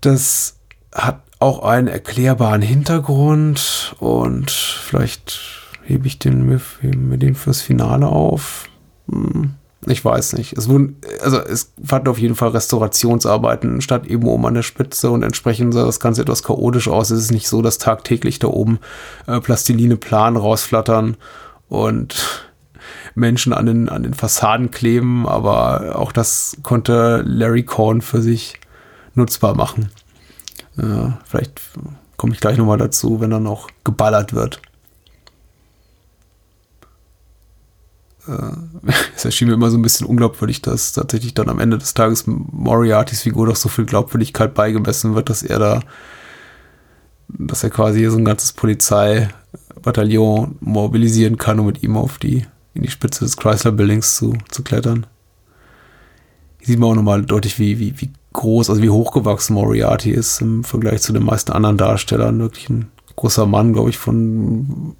das hat auch einen erklärbaren Hintergrund und vielleicht hebe ich den mir, mir den fürs Finale auf. Hm, ich weiß nicht. Es wurden, also es fanden auf jeden Fall Restaurationsarbeiten statt eben oben an der Spitze und entsprechend sah das Ganze etwas chaotisch aus. Es ist nicht so, dass tagtäglich da oben äh, Plastiline Plan rausflattern und Menschen an den, an den Fassaden kleben, aber auch das konnte Larry Korn für sich nutzbar machen. Äh, vielleicht komme ich gleich nochmal dazu, wenn dann auch geballert wird. es erschien mir immer so ein bisschen unglaubwürdig, dass tatsächlich dann am Ende des Tages Moriartys Figur doch so viel Glaubwürdigkeit beigemessen wird, dass er da, dass er quasi so ein ganzes Polizeibataillon mobilisieren kann, um mit ihm auf die, in die Spitze des Chrysler Buildings zu, zu klettern. Hier sieht man auch nochmal deutlich, wie, wie, wie groß, also wie hochgewachsen Moriarty ist im Vergleich zu den meisten anderen Darstellern. Wirklich ein großer Mann, glaube ich, von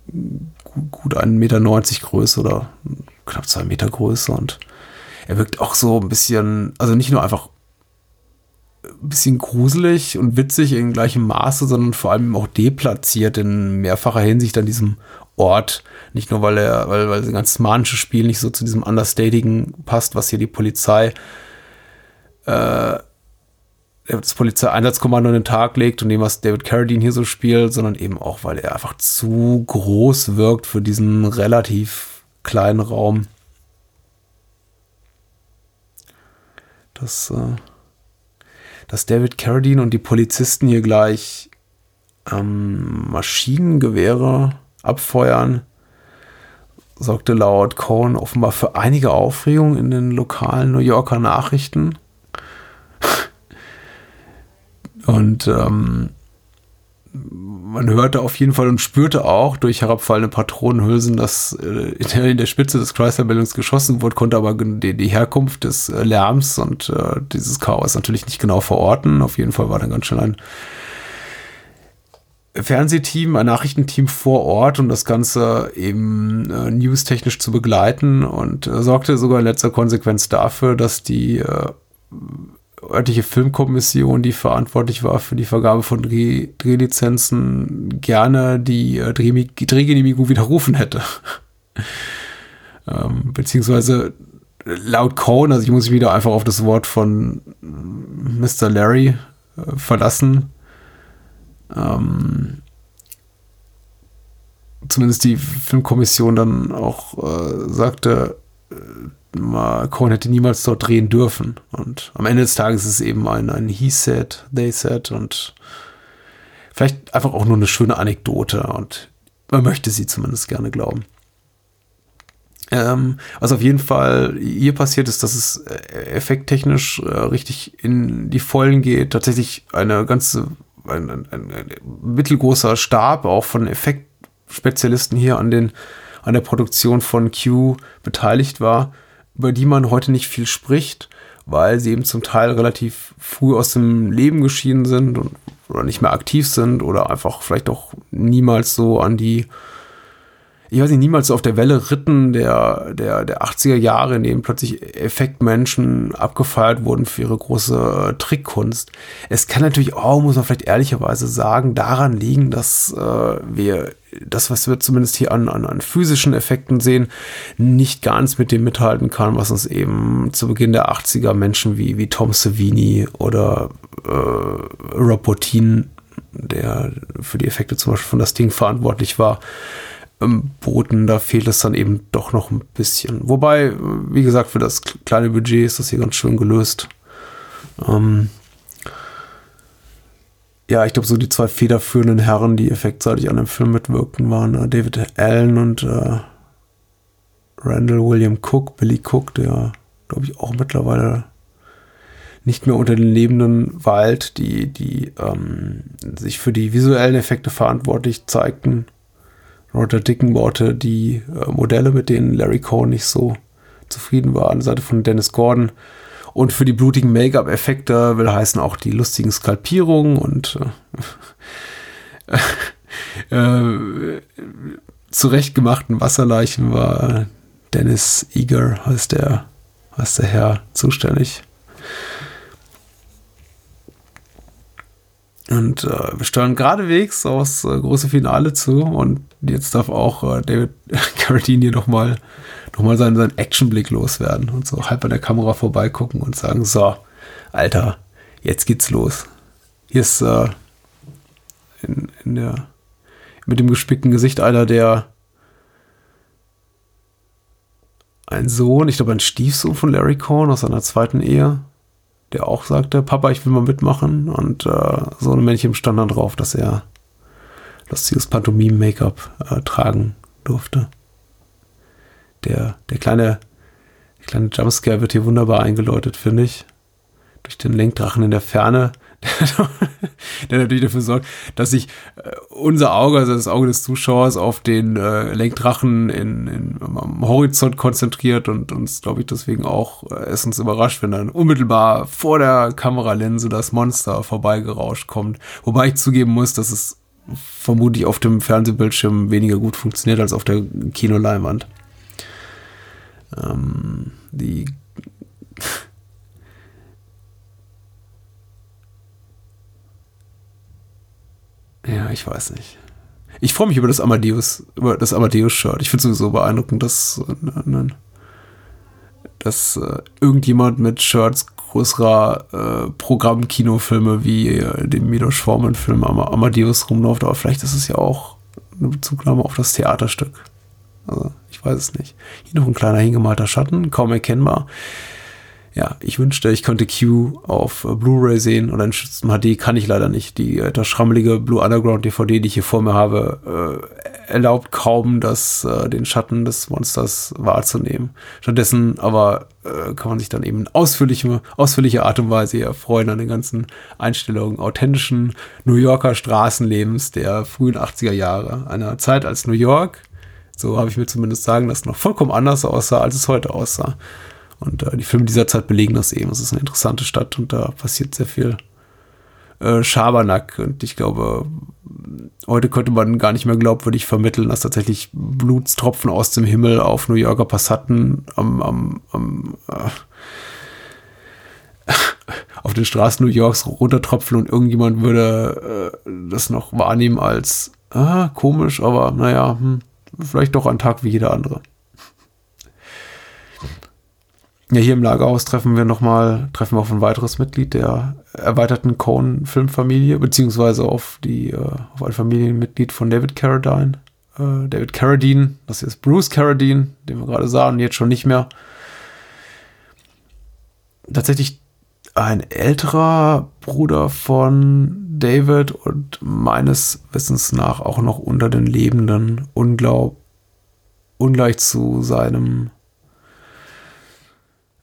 gut 1,90 Meter Größe oder knapp zwei Meter Größe. Und er wirkt auch so ein bisschen, also nicht nur einfach ein bisschen gruselig und witzig in gleichem Maße, sondern vor allem auch deplatziert in mehrfacher Hinsicht an diesem Ort. Nicht nur, weil er, weil, weil das ganze manische Spiel nicht so zu diesem Understatigen passt, was hier die Polizei äh, das Polizeieinsatzkommando an den Tag legt und dem, was David Carradine hier so spielt, sondern eben auch, weil er einfach zu groß wirkt für diesen relativ kleinen Raum. Dass, äh, dass David Carradine und die Polizisten hier gleich ähm, Maschinengewehre abfeuern, sorgte laut Cohen offenbar für einige Aufregung in den lokalen New Yorker Nachrichten. Und ähm, man hörte auf jeden Fall und spürte auch durch herabfallende Patronenhülsen, dass äh, in der Spitze des Chrysler-Ballons geschossen wurde, konnte aber die, Herkunft des äh, Lärms und äh, dieses Chaos natürlich nicht genau verorten. Auf jeden Fall war dann ganz schnell ein Fernsehteam, ein Nachrichtenteam vor Ort, um das Ganze eben äh, newstechnisch zu begleiten und äh, sorgte sogar in letzter Konsequenz dafür, dass die äh, örtliche Filmkommission, die verantwortlich war für die Vergabe von Dreh Drehlizenzen, gerne die äh, Dreh Drehgenehmigung widerrufen hätte. ähm, beziehungsweise laut Cohen, also ich muss mich wieder einfach auf das Wort von Mr. Larry äh, verlassen. Ähm, zumindest die Filmkommission dann auch äh, sagte, äh, Cohen hätte niemals dort drehen dürfen. Und am Ende des Tages ist es eben ein, ein He said, They said und vielleicht einfach auch nur eine schöne Anekdote und man möchte sie zumindest gerne glauben. Ähm, was auf jeden Fall hier passiert ist, dass es äh, effekttechnisch äh, richtig in die Vollen geht. Tatsächlich eine ganze, ein, ein, ein, mittelgroßer Stab auch von Effekt Spezialisten hier an den an der Produktion von Q beteiligt war, über die man heute nicht viel spricht, weil sie eben zum Teil relativ früh aus dem Leben geschieden sind und, oder nicht mehr aktiv sind oder einfach vielleicht auch niemals so an die ich weiß nicht, niemals so auf der Welle ritten der, der, der 80er Jahre, in denen plötzlich Effektmenschen abgefeiert wurden für ihre große Trickkunst. Es kann natürlich auch, muss man vielleicht ehrlicherweise sagen, daran liegen, dass äh, wir das, was wir zumindest hier an, an, an physischen Effekten sehen, nicht ganz mit dem mithalten kann, was uns eben zu Beginn der 80er Menschen wie, wie Tom Savini oder äh, Rob Bottin, der für die Effekte zum Beispiel von das Ding verantwortlich war, ähm, boten. Da fehlt es dann eben doch noch ein bisschen. Wobei, wie gesagt, für das kleine Budget ist das hier ganz schön gelöst. Ähm ja, ich glaube, so die zwei federführenden Herren, die effektseitig an dem Film mitwirkten, waren äh, David Allen und äh, Randall William Cook, Billy Cook, der, glaube ich, auch mittlerweile nicht mehr unter den Lebenden weilt, die, die ähm, sich für die visuellen Effekte verantwortlich zeigten. Roger Dickenworte die äh, Modelle, mit denen Larry Cohn nicht so zufrieden war, an der Seite von Dennis Gordon. Und für die blutigen Make-up-Effekte will heißen auch die lustigen Skalpierungen und äh, äh, zurechtgemachten Wasserleichen war Dennis Eager, heißt der, heißt der Herr, zuständig. Und äh, wir steuern geradewegs aufs äh, große Finale zu und jetzt darf auch äh, David Carradine nochmal noch mal seinen, seinen Actionblick loswerden und so halb an der Kamera vorbeigucken und sagen, so, Alter, jetzt geht's los. Hier ist äh, in, in der, mit dem gespickten Gesicht einer, der ein Sohn, ich glaube ein Stiefsohn von Larry Cohn aus seiner zweiten Ehe, der auch sagte, Papa, ich will mal mitmachen. Und äh, so ein Männchen stand dann drauf, dass er lustiges Pantomime-Make-up äh, tragen durfte. Der, der kleine, der kleine Jumpscare wird hier wunderbar eingeläutet, finde ich. Durch den Lenkdrachen in der Ferne, der natürlich dafür sorgt, dass sich äh, unser Auge, also das Auge des Zuschauers, auf den äh, Lenkdrachen in, in, am Horizont konzentriert und uns, glaube ich, deswegen auch äh, es uns überrascht, wenn dann unmittelbar vor der Kameralinse das Monster vorbeigerauscht kommt. Wobei ich zugeben muss, dass es vermutlich auf dem Fernsehbildschirm weniger gut funktioniert als auf der Kinoleinwand. Ähm, die Ja, ich weiß nicht. Ich freue mich über das Amadeus, über das Amadeus-Shirt. Ich finde sowieso beeindruckend, dass, äh, dass äh, irgendjemand mit Shirts größerer äh, Programm-Kinofilme wie äh, dem Milos Forman-Film Am Amadeus rumläuft, aber vielleicht ist es ja auch eine Bezugnahme auf das Theaterstück. Also, ich weiß es nicht. Hier noch ein kleiner hingemalter Schatten, kaum erkennbar ja, ich wünschte, ich könnte Q auf äh, Blu-ray sehen oder in HD kann ich leider nicht. Die äh, das schrammelige Blue Underground DVD, die ich hier vor mir habe, äh, erlaubt kaum, das äh, den Schatten des Monsters wahrzunehmen. Stattdessen aber äh, kann man sich dann eben ausführliche, ausführliche Art und Weise erfreuen an den ganzen Einstellungen authentischen New Yorker Straßenlebens der frühen 80er Jahre. Einer Zeit als New York, so habe ich mir zumindest sagen lassen, noch vollkommen anders aussah, als es heute aussah. Und äh, die Filme dieser Zeit belegen das eben. Es ist eine interessante Stadt und da passiert sehr viel äh, Schabernack. Und ich glaube, heute könnte man gar nicht mehr glaubwürdig vermitteln, dass tatsächlich Blutstropfen aus dem Himmel auf New Yorker Passanten am, am, am äh, auf den Straßen New Yorks runtertropfen und irgendjemand würde äh, das noch wahrnehmen als ah, komisch, aber naja, hm, vielleicht doch ein Tag wie jeder andere. Ja, hier im Lagerhaus treffen wir nochmal, treffen wir auf ein weiteres Mitglied der erweiterten Cohn-Filmfamilie, beziehungsweise auf die, äh, auf ein Familienmitglied von David Carradine. Äh, David Carradine, das ist Bruce Carradine, den wir gerade sahen, jetzt schon nicht mehr. Tatsächlich ein älterer Bruder von David und meines Wissens nach auch noch unter den Lebenden, unglaub, ungleich zu seinem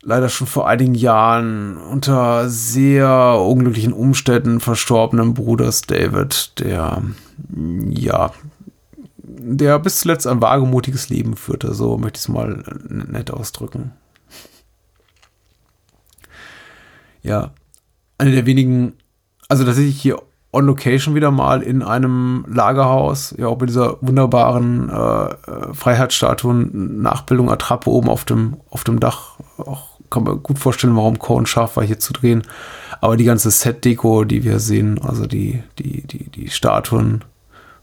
leider schon vor einigen Jahren unter sehr unglücklichen Umständen verstorbenen Bruders David, der ja der bis zuletzt ein wagemutiges Leben führte. So möchte ich es mal nett ausdrücken. Ja, eine der wenigen, also tatsächlich hier on Location wieder mal in einem Lagerhaus, ja auch bei dieser wunderbaren äh, äh Freiheitsstatuen Nachbildung Attrappe oben auf dem, auf dem Dach. Auch kann man gut vorstellen, warum Cohen scharf war, hier zu drehen. Aber die ganze Set-Deko, die wir sehen, also die, die, die, die Statuen,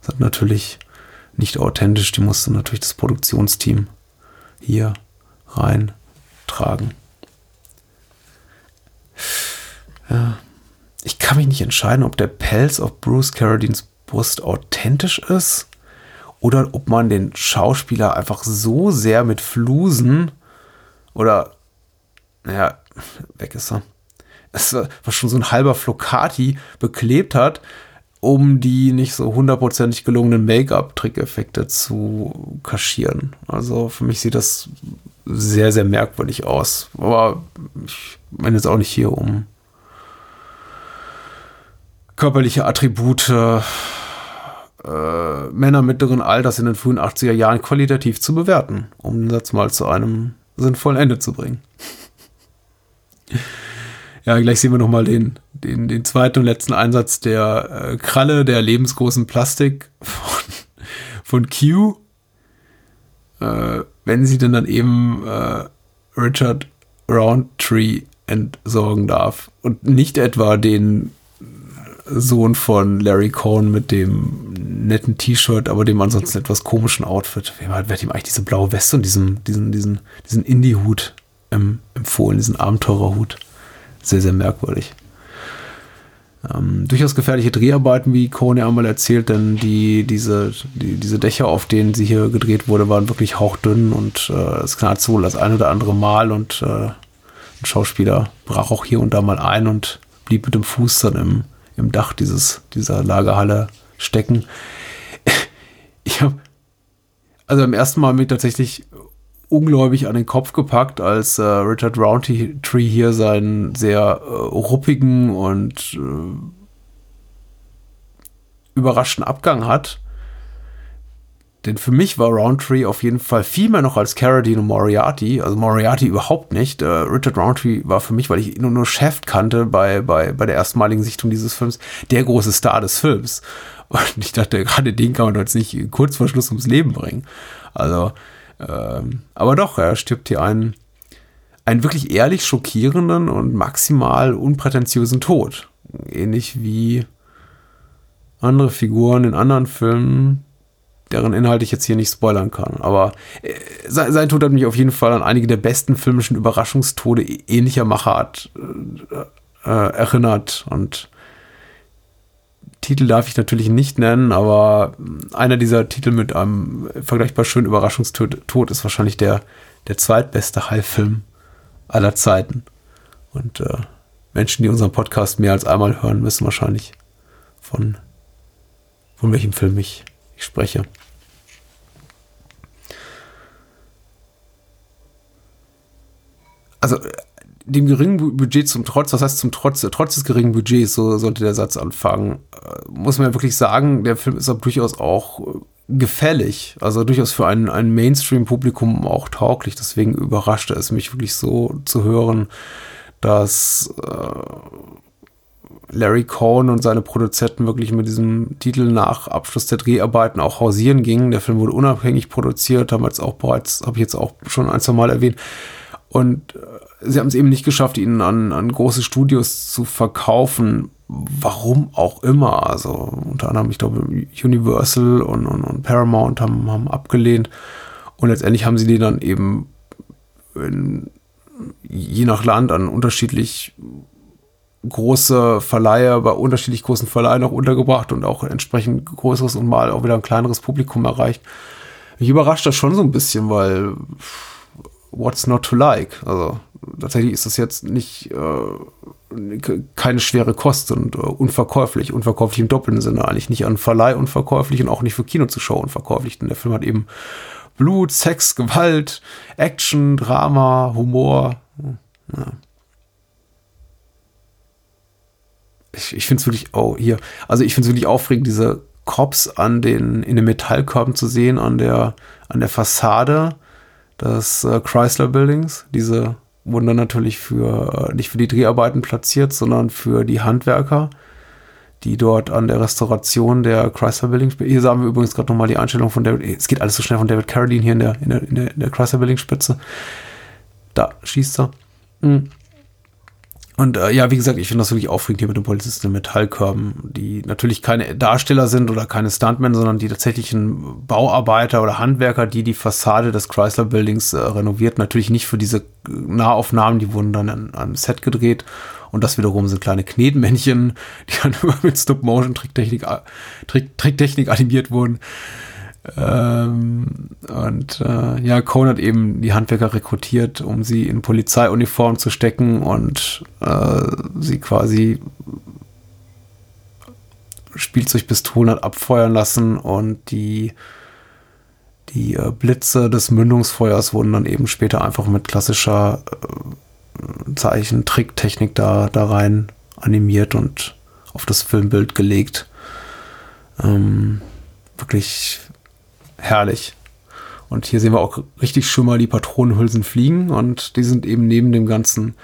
sind natürlich nicht authentisch. Die musste natürlich das Produktionsteam hier reintragen. Ja ich kann mich nicht entscheiden, ob der Pelz auf Bruce Carradines Brust authentisch ist oder ob man den Schauspieler einfach so sehr mit Flusen oder, naja, weg ist er. Es war schon so ein halber Flocati beklebt hat, um die nicht so hundertprozentig gelungenen Make-up-Trickeffekte zu kaschieren. Also für mich sieht das sehr, sehr merkwürdig aus. Aber ich meine jetzt auch nicht hier, um körperliche Attribute, äh, Männer mittleren Alters in den frühen 80er Jahren qualitativ zu bewerten, um den Satz mal zu einem sinnvollen Ende zu bringen. Ja, gleich sehen wir nochmal den, den, den zweiten und letzten Einsatz der äh, Kralle, der lebensgroßen Plastik von, von Q. Äh, wenn sie denn dann eben äh, Richard Roundtree entsorgen darf und nicht etwa den Sohn von Larry Cohn mit dem netten T-Shirt, aber dem ansonsten etwas komischen Outfit. Wer hat, ihm eigentlich diese blaue Weste und diesen, diesen, diesen, diesen Indie-Hut ähm, empfohlen, diesen Abenteurerhut? Sehr, sehr merkwürdig. Ähm, durchaus gefährliche Dreharbeiten, wie ja einmal erzählt, denn die, diese, die, diese Dächer, auf denen sie hier gedreht wurde, waren wirklich hauchdünn und äh, es knallt so das ein oder andere Mal und äh, ein Schauspieler brach auch hier und da mal ein und blieb mit dem Fuß dann im, im Dach dieses, dieser Lagerhalle stecken. Ich habe also beim ersten Mal mir tatsächlich ungläubig an den Kopf gepackt, als äh, Richard Roundtree hier seinen sehr äh, ruppigen und äh, überraschten Abgang hat. Denn für mich war Roundtree auf jeden Fall viel mehr noch als Carradine und Moriarty. Also Moriarty überhaupt nicht. Äh, Richard Roundtree war für mich, weil ich ihn nur, nur Chef kannte bei, bei, bei der erstmaligen Sichtung dieses Films, der große Star des Films. Und ich dachte, gerade den kann man jetzt nicht kurz vor Schluss ums Leben bringen. Also, ähm, aber doch, er stirbt hier einen, einen wirklich ehrlich schockierenden und maximal unprätentiösen Tod. Ähnlich wie andere Figuren in anderen Filmen, deren Inhalt ich jetzt hier nicht spoilern kann. Aber äh, sein, Tod hat mich auf jeden Fall an einige der besten filmischen Überraschungstode ähnlicher Machart äh, äh, erinnert. Und Titel darf ich natürlich nicht nennen, aber einer dieser Titel mit einem vergleichbar schönen Überraschungstod ist wahrscheinlich der, der zweitbeste High-Film aller Zeiten. Und äh, Menschen, die unseren Podcast mehr als einmal hören, wissen wahrscheinlich von, von welchem Film ich, ich spreche. also dem geringen Budget zum Trotz, was heißt zum Trotz, trotz des geringen Budgets, so sollte der Satz anfangen, äh, muss man wirklich sagen, der Film ist aber durchaus auch äh, gefällig, also durchaus für ein, ein Mainstream-Publikum auch tauglich. Deswegen überraschte es mich wirklich so zu hören, dass äh, Larry Cohn und seine Produzenten wirklich mit diesem Titel nach Abschluss der Dreharbeiten auch hausieren gingen. Der Film wurde unabhängig produziert, jetzt auch bereits, habe ich jetzt auch schon ein, zwei Mal erwähnt, und äh, sie haben es eben nicht geschafft, ihn an, an große Studios zu verkaufen. Warum auch immer. Also unter anderem, ich glaube, Universal und, und, und Paramount haben, haben abgelehnt. Und letztendlich haben sie die dann eben in, je nach Land an unterschiedlich große Verleiher bei unterschiedlich großen Verleihen auch untergebracht und auch entsprechend größeres und mal auch wieder ein kleineres Publikum erreicht. Mich überrascht das schon so ein bisschen, weil what's not to like? Also tatsächlich ist das jetzt nicht äh, keine schwere Kost und äh, unverkäuflich, unverkäuflich im doppelten Sinne, eigentlich nicht an Verleih unverkäuflich und auch nicht für Kinozuschauer unverkäuflich, denn der Film hat eben Blut, Sex, Gewalt, Action, Drama, Humor. Ja. Ich, ich finde es wirklich, oh, hier, also ich finde es wirklich aufregend, diese Cops an den, in den Metallkörben zu sehen, an der, an der Fassade des äh, Chrysler Buildings. Diese wurden dann natürlich für, äh, nicht für die Dreharbeiten platziert, sondern für die Handwerker, die dort an der Restauration der Chrysler Buildings, hier sagen wir übrigens gerade nochmal die Einstellung von David, es geht alles so schnell von David Carradine hier in der, in der, in der, in der Chrysler Building Spitze. Da schießt er. Mhm. Und äh, ja, wie gesagt, ich finde das wirklich aufregend hier mit den Polizisten in Metallkörben, die natürlich keine Darsteller sind oder keine Stuntmen, sondern die tatsächlichen Bauarbeiter oder Handwerker, die die Fassade des Chrysler Buildings äh, renoviert. Natürlich nicht für diese Nahaufnahmen, die wurden dann an einem Set gedreht. Und das wiederum sind kleine Knetmännchen, die dann immer mit Stop-Motion-Tricktechnik Trick, Tricktechnik animiert wurden. Ähm, und äh, ja, Cohn hat eben die Handwerker rekrutiert, um sie in Polizeiuniform zu stecken und äh, sie quasi Spielzeugpistolen hat abfeuern lassen und die die äh, Blitze des Mündungsfeuers wurden dann eben später einfach mit klassischer äh, Zeichen-Tricktechnik da, da rein animiert und auf das Filmbild gelegt. Ähm, wirklich herrlich. Und hier sehen wir auch richtig schon mal die Patronenhülsen fliegen und die sind eben neben dem ganzen.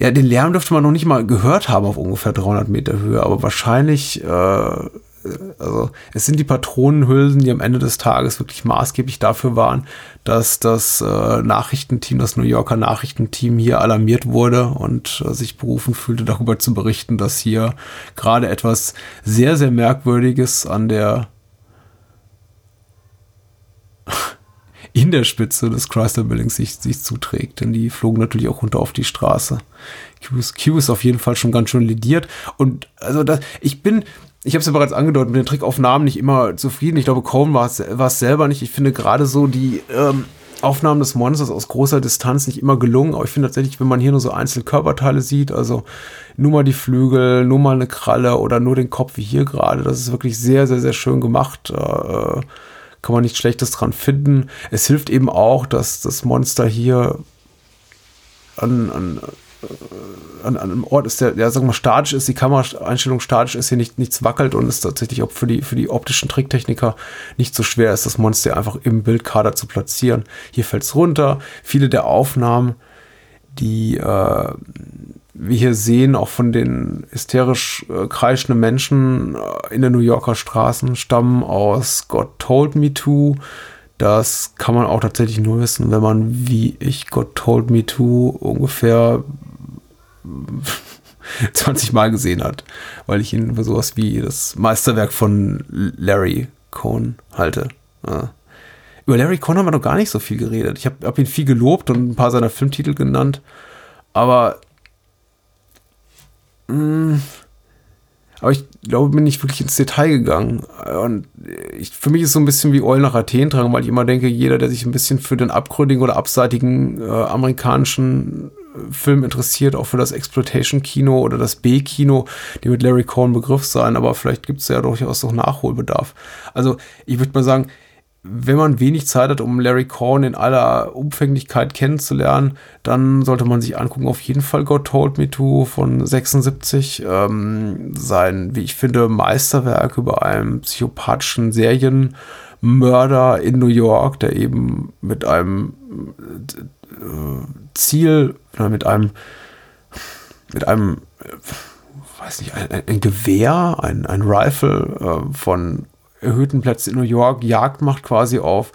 Ja, den Lärm dürfte man noch nicht mal gehört haben auf ungefähr 300 Meter Höhe, aber wahrscheinlich, äh, also es sind die Patronenhülsen, die am Ende des Tages wirklich maßgeblich dafür waren, dass das äh, Nachrichtenteam, das New Yorker Nachrichtenteam hier alarmiert wurde und äh, sich berufen fühlte, darüber zu berichten, dass hier gerade etwas sehr, sehr Merkwürdiges an der in der Spitze des Chrysler Buildings sich, sich zuträgt. Denn die flogen natürlich auch runter auf die Straße. Q ist, Q ist auf jeden Fall schon ganz schön lidiert. Und also das, ich bin, ich habe es ja bereits angedeutet, mit den Trickaufnahmen nicht immer zufrieden. Ich glaube, Cohen war es selber nicht. Ich finde gerade so die ähm, Aufnahmen des Monsters aus großer Distanz nicht immer gelungen. Aber ich finde tatsächlich, wenn man hier nur so einzelne Körperteile sieht, also nur mal die Flügel, nur mal eine Kralle oder nur den Kopf wie hier gerade, das ist wirklich sehr, sehr, sehr schön gemacht. Äh, kann man nichts Schlechtes dran finden. Es hilft eben auch, dass das Monster hier an, an, äh, an, einem Ort ist, der, ja, sagen wir statisch ist, die Kameraeinstellung statisch ist, hier nicht, nichts wackelt und es tatsächlich auch für die, für die optischen Tricktechniker nicht so schwer ist, das Monster einfach im Bildkader zu platzieren. Hier fällt es runter. Viele der Aufnahmen, die äh, wir hier sehen, auch von den hysterisch äh, kreischenden Menschen äh, in den New Yorker Straßen, stammen aus God Told Me To. Das kann man auch tatsächlich nur wissen, wenn man, wie ich God Told Me To ungefähr 20 Mal gesehen hat, weil ich ihn für sowas wie das Meisterwerk von Larry Cohn halte. Ja. Über Larry Cohn haben wir noch gar nicht so viel geredet. Ich habe hab ihn viel gelobt und ein paar seiner Filmtitel genannt, aber Mm. Aber ich glaube, bin nicht wirklich ins Detail gegangen. Und ich, für mich ist es so ein bisschen wie Eulen nach Athen tragen, weil ich immer denke, jeder, der sich ein bisschen für den abgründigen oder abseitigen äh, amerikanischen äh, Film interessiert, auch für das Exploitation-Kino oder das B-Kino, die mit Larry Cohn Begriff sein, aber vielleicht gibt es ja durchaus noch Nachholbedarf. Also ich würde mal sagen, wenn man wenig Zeit hat, um Larry Korn in aller Umfänglichkeit kennenzulernen, dann sollte man sich angucken, auf jeden Fall God Told Me To von 76. Ähm, sein, wie ich finde, Meisterwerk über einen psychopathischen Serienmörder in New York, der eben mit einem äh, Ziel, mit einem, mit einem, äh, weiß nicht, ein, ein Gewehr, ein, ein Rifle äh, von erhöhten Plätzen in New York Jagd macht quasi auf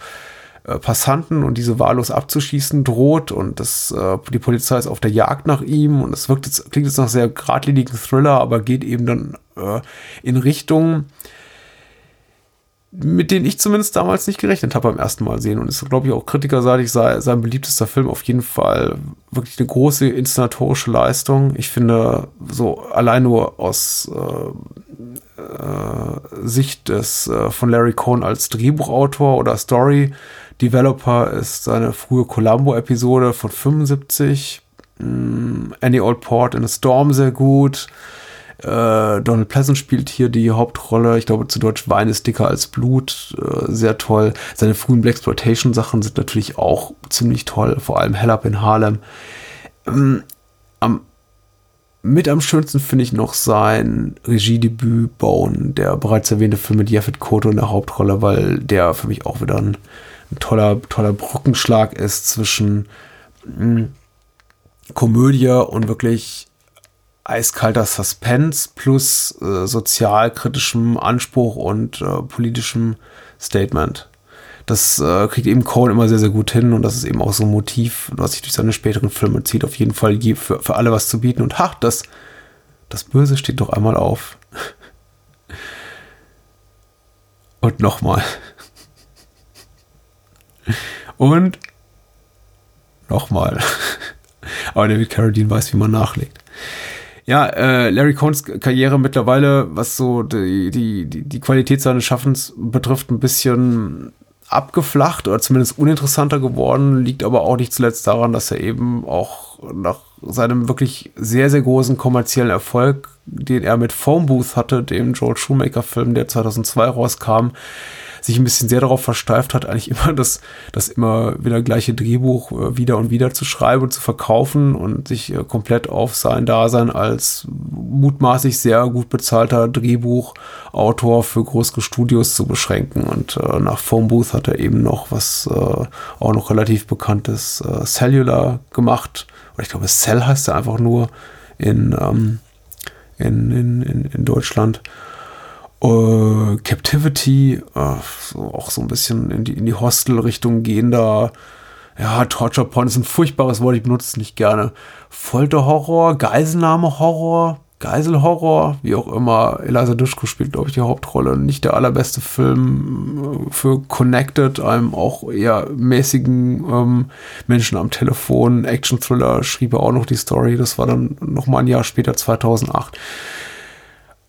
äh, Passanten und diese wahllos abzuschießen droht und das, äh, die Polizei ist auf der Jagd nach ihm und es wirkt jetzt, klingt jetzt nach sehr geradlinigen Thriller, aber geht eben dann äh, in Richtung mit denen ich zumindest damals nicht gerechnet habe beim ersten Mal sehen. Und ist, glaube ich, auch kritikerseitig sei sein beliebtester Film auf jeden Fall wirklich eine große inszenatorische Leistung. Ich finde, so allein nur aus äh, äh, Sicht des äh, von Larry Cohn als Drehbuchautor oder Story Developer ist seine frühe Columbo-Episode von 75, mh, mm, Annie Old Port in a Storm sehr gut. Äh, Donald Pleasant spielt hier die Hauptrolle. Ich glaube, zu Deutsch Wein ist dicker als Blut. Äh, sehr toll. Seine frühen Blaxploitation-Sachen sind natürlich auch ziemlich toll. Vor allem Hell Up in Harlem. Ähm, am mit am schönsten finde ich noch sein Regiedebüt Bone, der bereits erwähnte Film mit Jeffet Koto in der Hauptrolle, weil der für mich auch wieder ein, ein toller, toller Brückenschlag ist zwischen mh, hm, Komödie und wirklich eiskalter Suspense plus äh, sozialkritischem Anspruch und äh, politischem Statement. Das äh, kriegt eben Cohen immer sehr, sehr gut hin und das ist eben auch so ein Motiv, was sich durch seine späteren Filme zieht. Auf jeden Fall für, für alle was zu bieten. Und ha, das, das Böse steht doch einmal auf. Und nochmal. Und nochmal. Aber David Carradine weiß, wie man nachlegt ja, äh, Larry Cohns Karriere mittlerweile, was so die, die, die Qualität seines Schaffens betrifft, ein bisschen abgeflacht oder zumindest uninteressanter geworden, liegt aber auch nicht zuletzt daran, dass er eben auch nach seinem wirklich sehr, sehr großen kommerziellen Erfolg, den er mit Phone Booth hatte, dem Joel Shoemaker-Film, der 2002 rauskam, sich ein bisschen sehr darauf versteift hat, eigentlich immer das, das immer wieder gleiche Drehbuch äh, wieder und wieder zu schreiben und zu verkaufen und sich äh, komplett auf sein Dasein als mutmaßlich sehr gut bezahlter Drehbuchautor für große Studios zu beschränken. Und äh, nach Phone Booth hat er eben noch was äh, auch noch relativ bekanntes äh, Cellular gemacht. Oder ich glaube, Cell heißt er einfach nur in, ähm, in, in, in Deutschland. Uh, Captivity, uh, so auch so ein bisschen in die, in die Hostel-Richtung gehender. Ja, Torture Porn ist ein furchtbares Wort, ich benutze es nicht gerne. Folterhorror, Geiselnahme-Horror, Geiselhorror, wie auch immer. Eliza Dushku spielt, glaube ich, die Hauptrolle. Nicht der allerbeste Film äh, für Connected, einem auch eher mäßigen ähm, Menschen am Telefon. Action-Thriller schrieb er auch noch die Story. Das war dann noch mal ein Jahr später, 2008.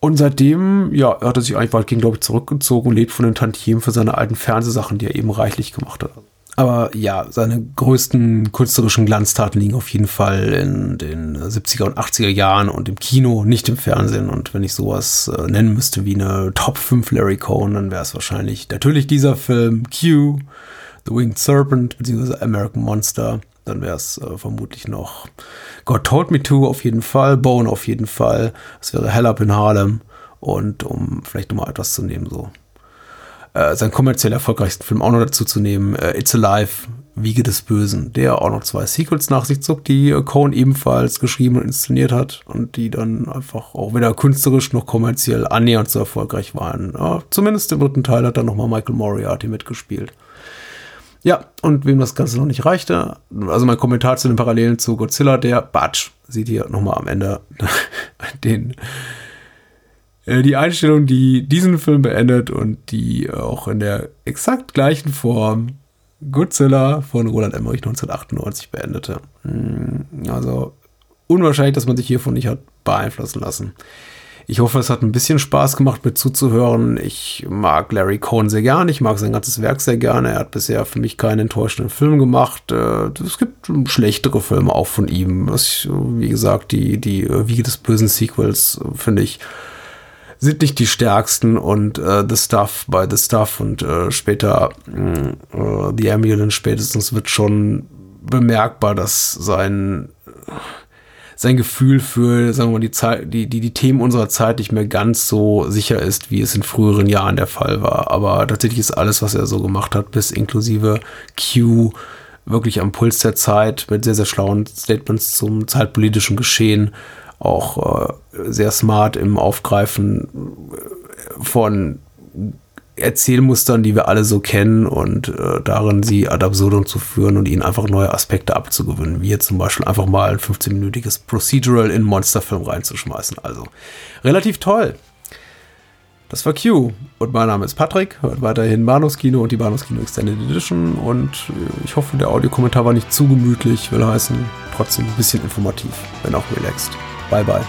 Und seitdem, ja, hat er sich eigentlich weitgehend, glaube ich, zurückgezogen und lebt von den Tantiemen für seine alten Fernsehsachen, die er eben reichlich gemacht hat. Aber ja, seine größten künstlerischen Glanztaten liegen auf jeden Fall in den 70er und 80er Jahren und im Kino, nicht im Fernsehen. Und wenn ich sowas äh, nennen müsste wie eine Top 5 Larry Cohn, dann wäre es wahrscheinlich natürlich dieser Film Q, The Winged Serpent, beziehungsweise American Monster. Dann wäre es äh, vermutlich noch God Told Me To auf jeden Fall, Bone auf jeden Fall. Es wäre Hell Up in Harlem. Und um vielleicht nochmal etwas zu nehmen, so. Äh, seinen kommerziell erfolgreichsten Film auch noch dazu zu nehmen, äh, It's Alive, Wiege des Bösen, der auch noch zwei Sequels nach sich zog, die äh, Cohen ebenfalls geschrieben und inszeniert hat und die dann einfach auch weder künstlerisch noch kommerziell annähernd so erfolgreich waren. Ja, zumindest im dritten Teil hat dann nochmal Michael Moriarty mitgespielt. Ja, und wem das Ganze noch nicht reichte, also mein Kommentar zu den Parallelen zu Godzilla, der Batsch, sieht hier nochmal am Ende den, äh, die Einstellung, die diesen Film beendet und die auch in der exakt gleichen Form Godzilla von Roland Emmerich 1998 beendete. Hm, also unwahrscheinlich, dass man sich hiervon nicht hat beeinflussen lassen. Ich hoffe, es hat ein bisschen Spaß gemacht, mit zuzuhören. Ich mag Larry Cohn sehr gerne. Ich mag sein ganzes Werk sehr gerne. Er hat bisher für mich keinen enttäuschenden Film gemacht. Äh, es gibt schlechtere Filme auch von ihm. Wie gesagt, die, die Wiege des bösen Sequels, finde ich, sind nicht die stärksten und äh, The Stuff bei The Stuff und äh, später äh, The Ambulance spätestens wird schon bemerkbar, dass sein sein Gefühl für, sagen wir mal, die, Zeit, die, die, die Themen unserer Zeit nicht mehr ganz so sicher ist, wie es in früheren Jahren der Fall war. Aber tatsächlich ist alles, was er so gemacht hat, bis inklusive Q, wirklich am Puls der Zeit mit sehr, sehr schlauen Statements zum zeitpolitischen Geschehen, auch äh, sehr smart im Aufgreifen von Erzählmustern, die wir alle so kennen und äh, darin sie ad absurdum zu führen und ihnen einfach neue Aspekte abzugewöhnen, wie jetzt zum Beispiel einfach mal ein 15-minütiges Procedural in Monsterfilm reinzuschmeißen. Also relativ toll. Das war Q und mein Name ist Patrick, hört weiterhin Bahnhofskino und die Bahnhofskino Extended Edition und äh, ich hoffe, der Audiokommentar war nicht zu gemütlich, will heißen, trotzdem ein bisschen informativ, wenn auch relaxed. Bye bye.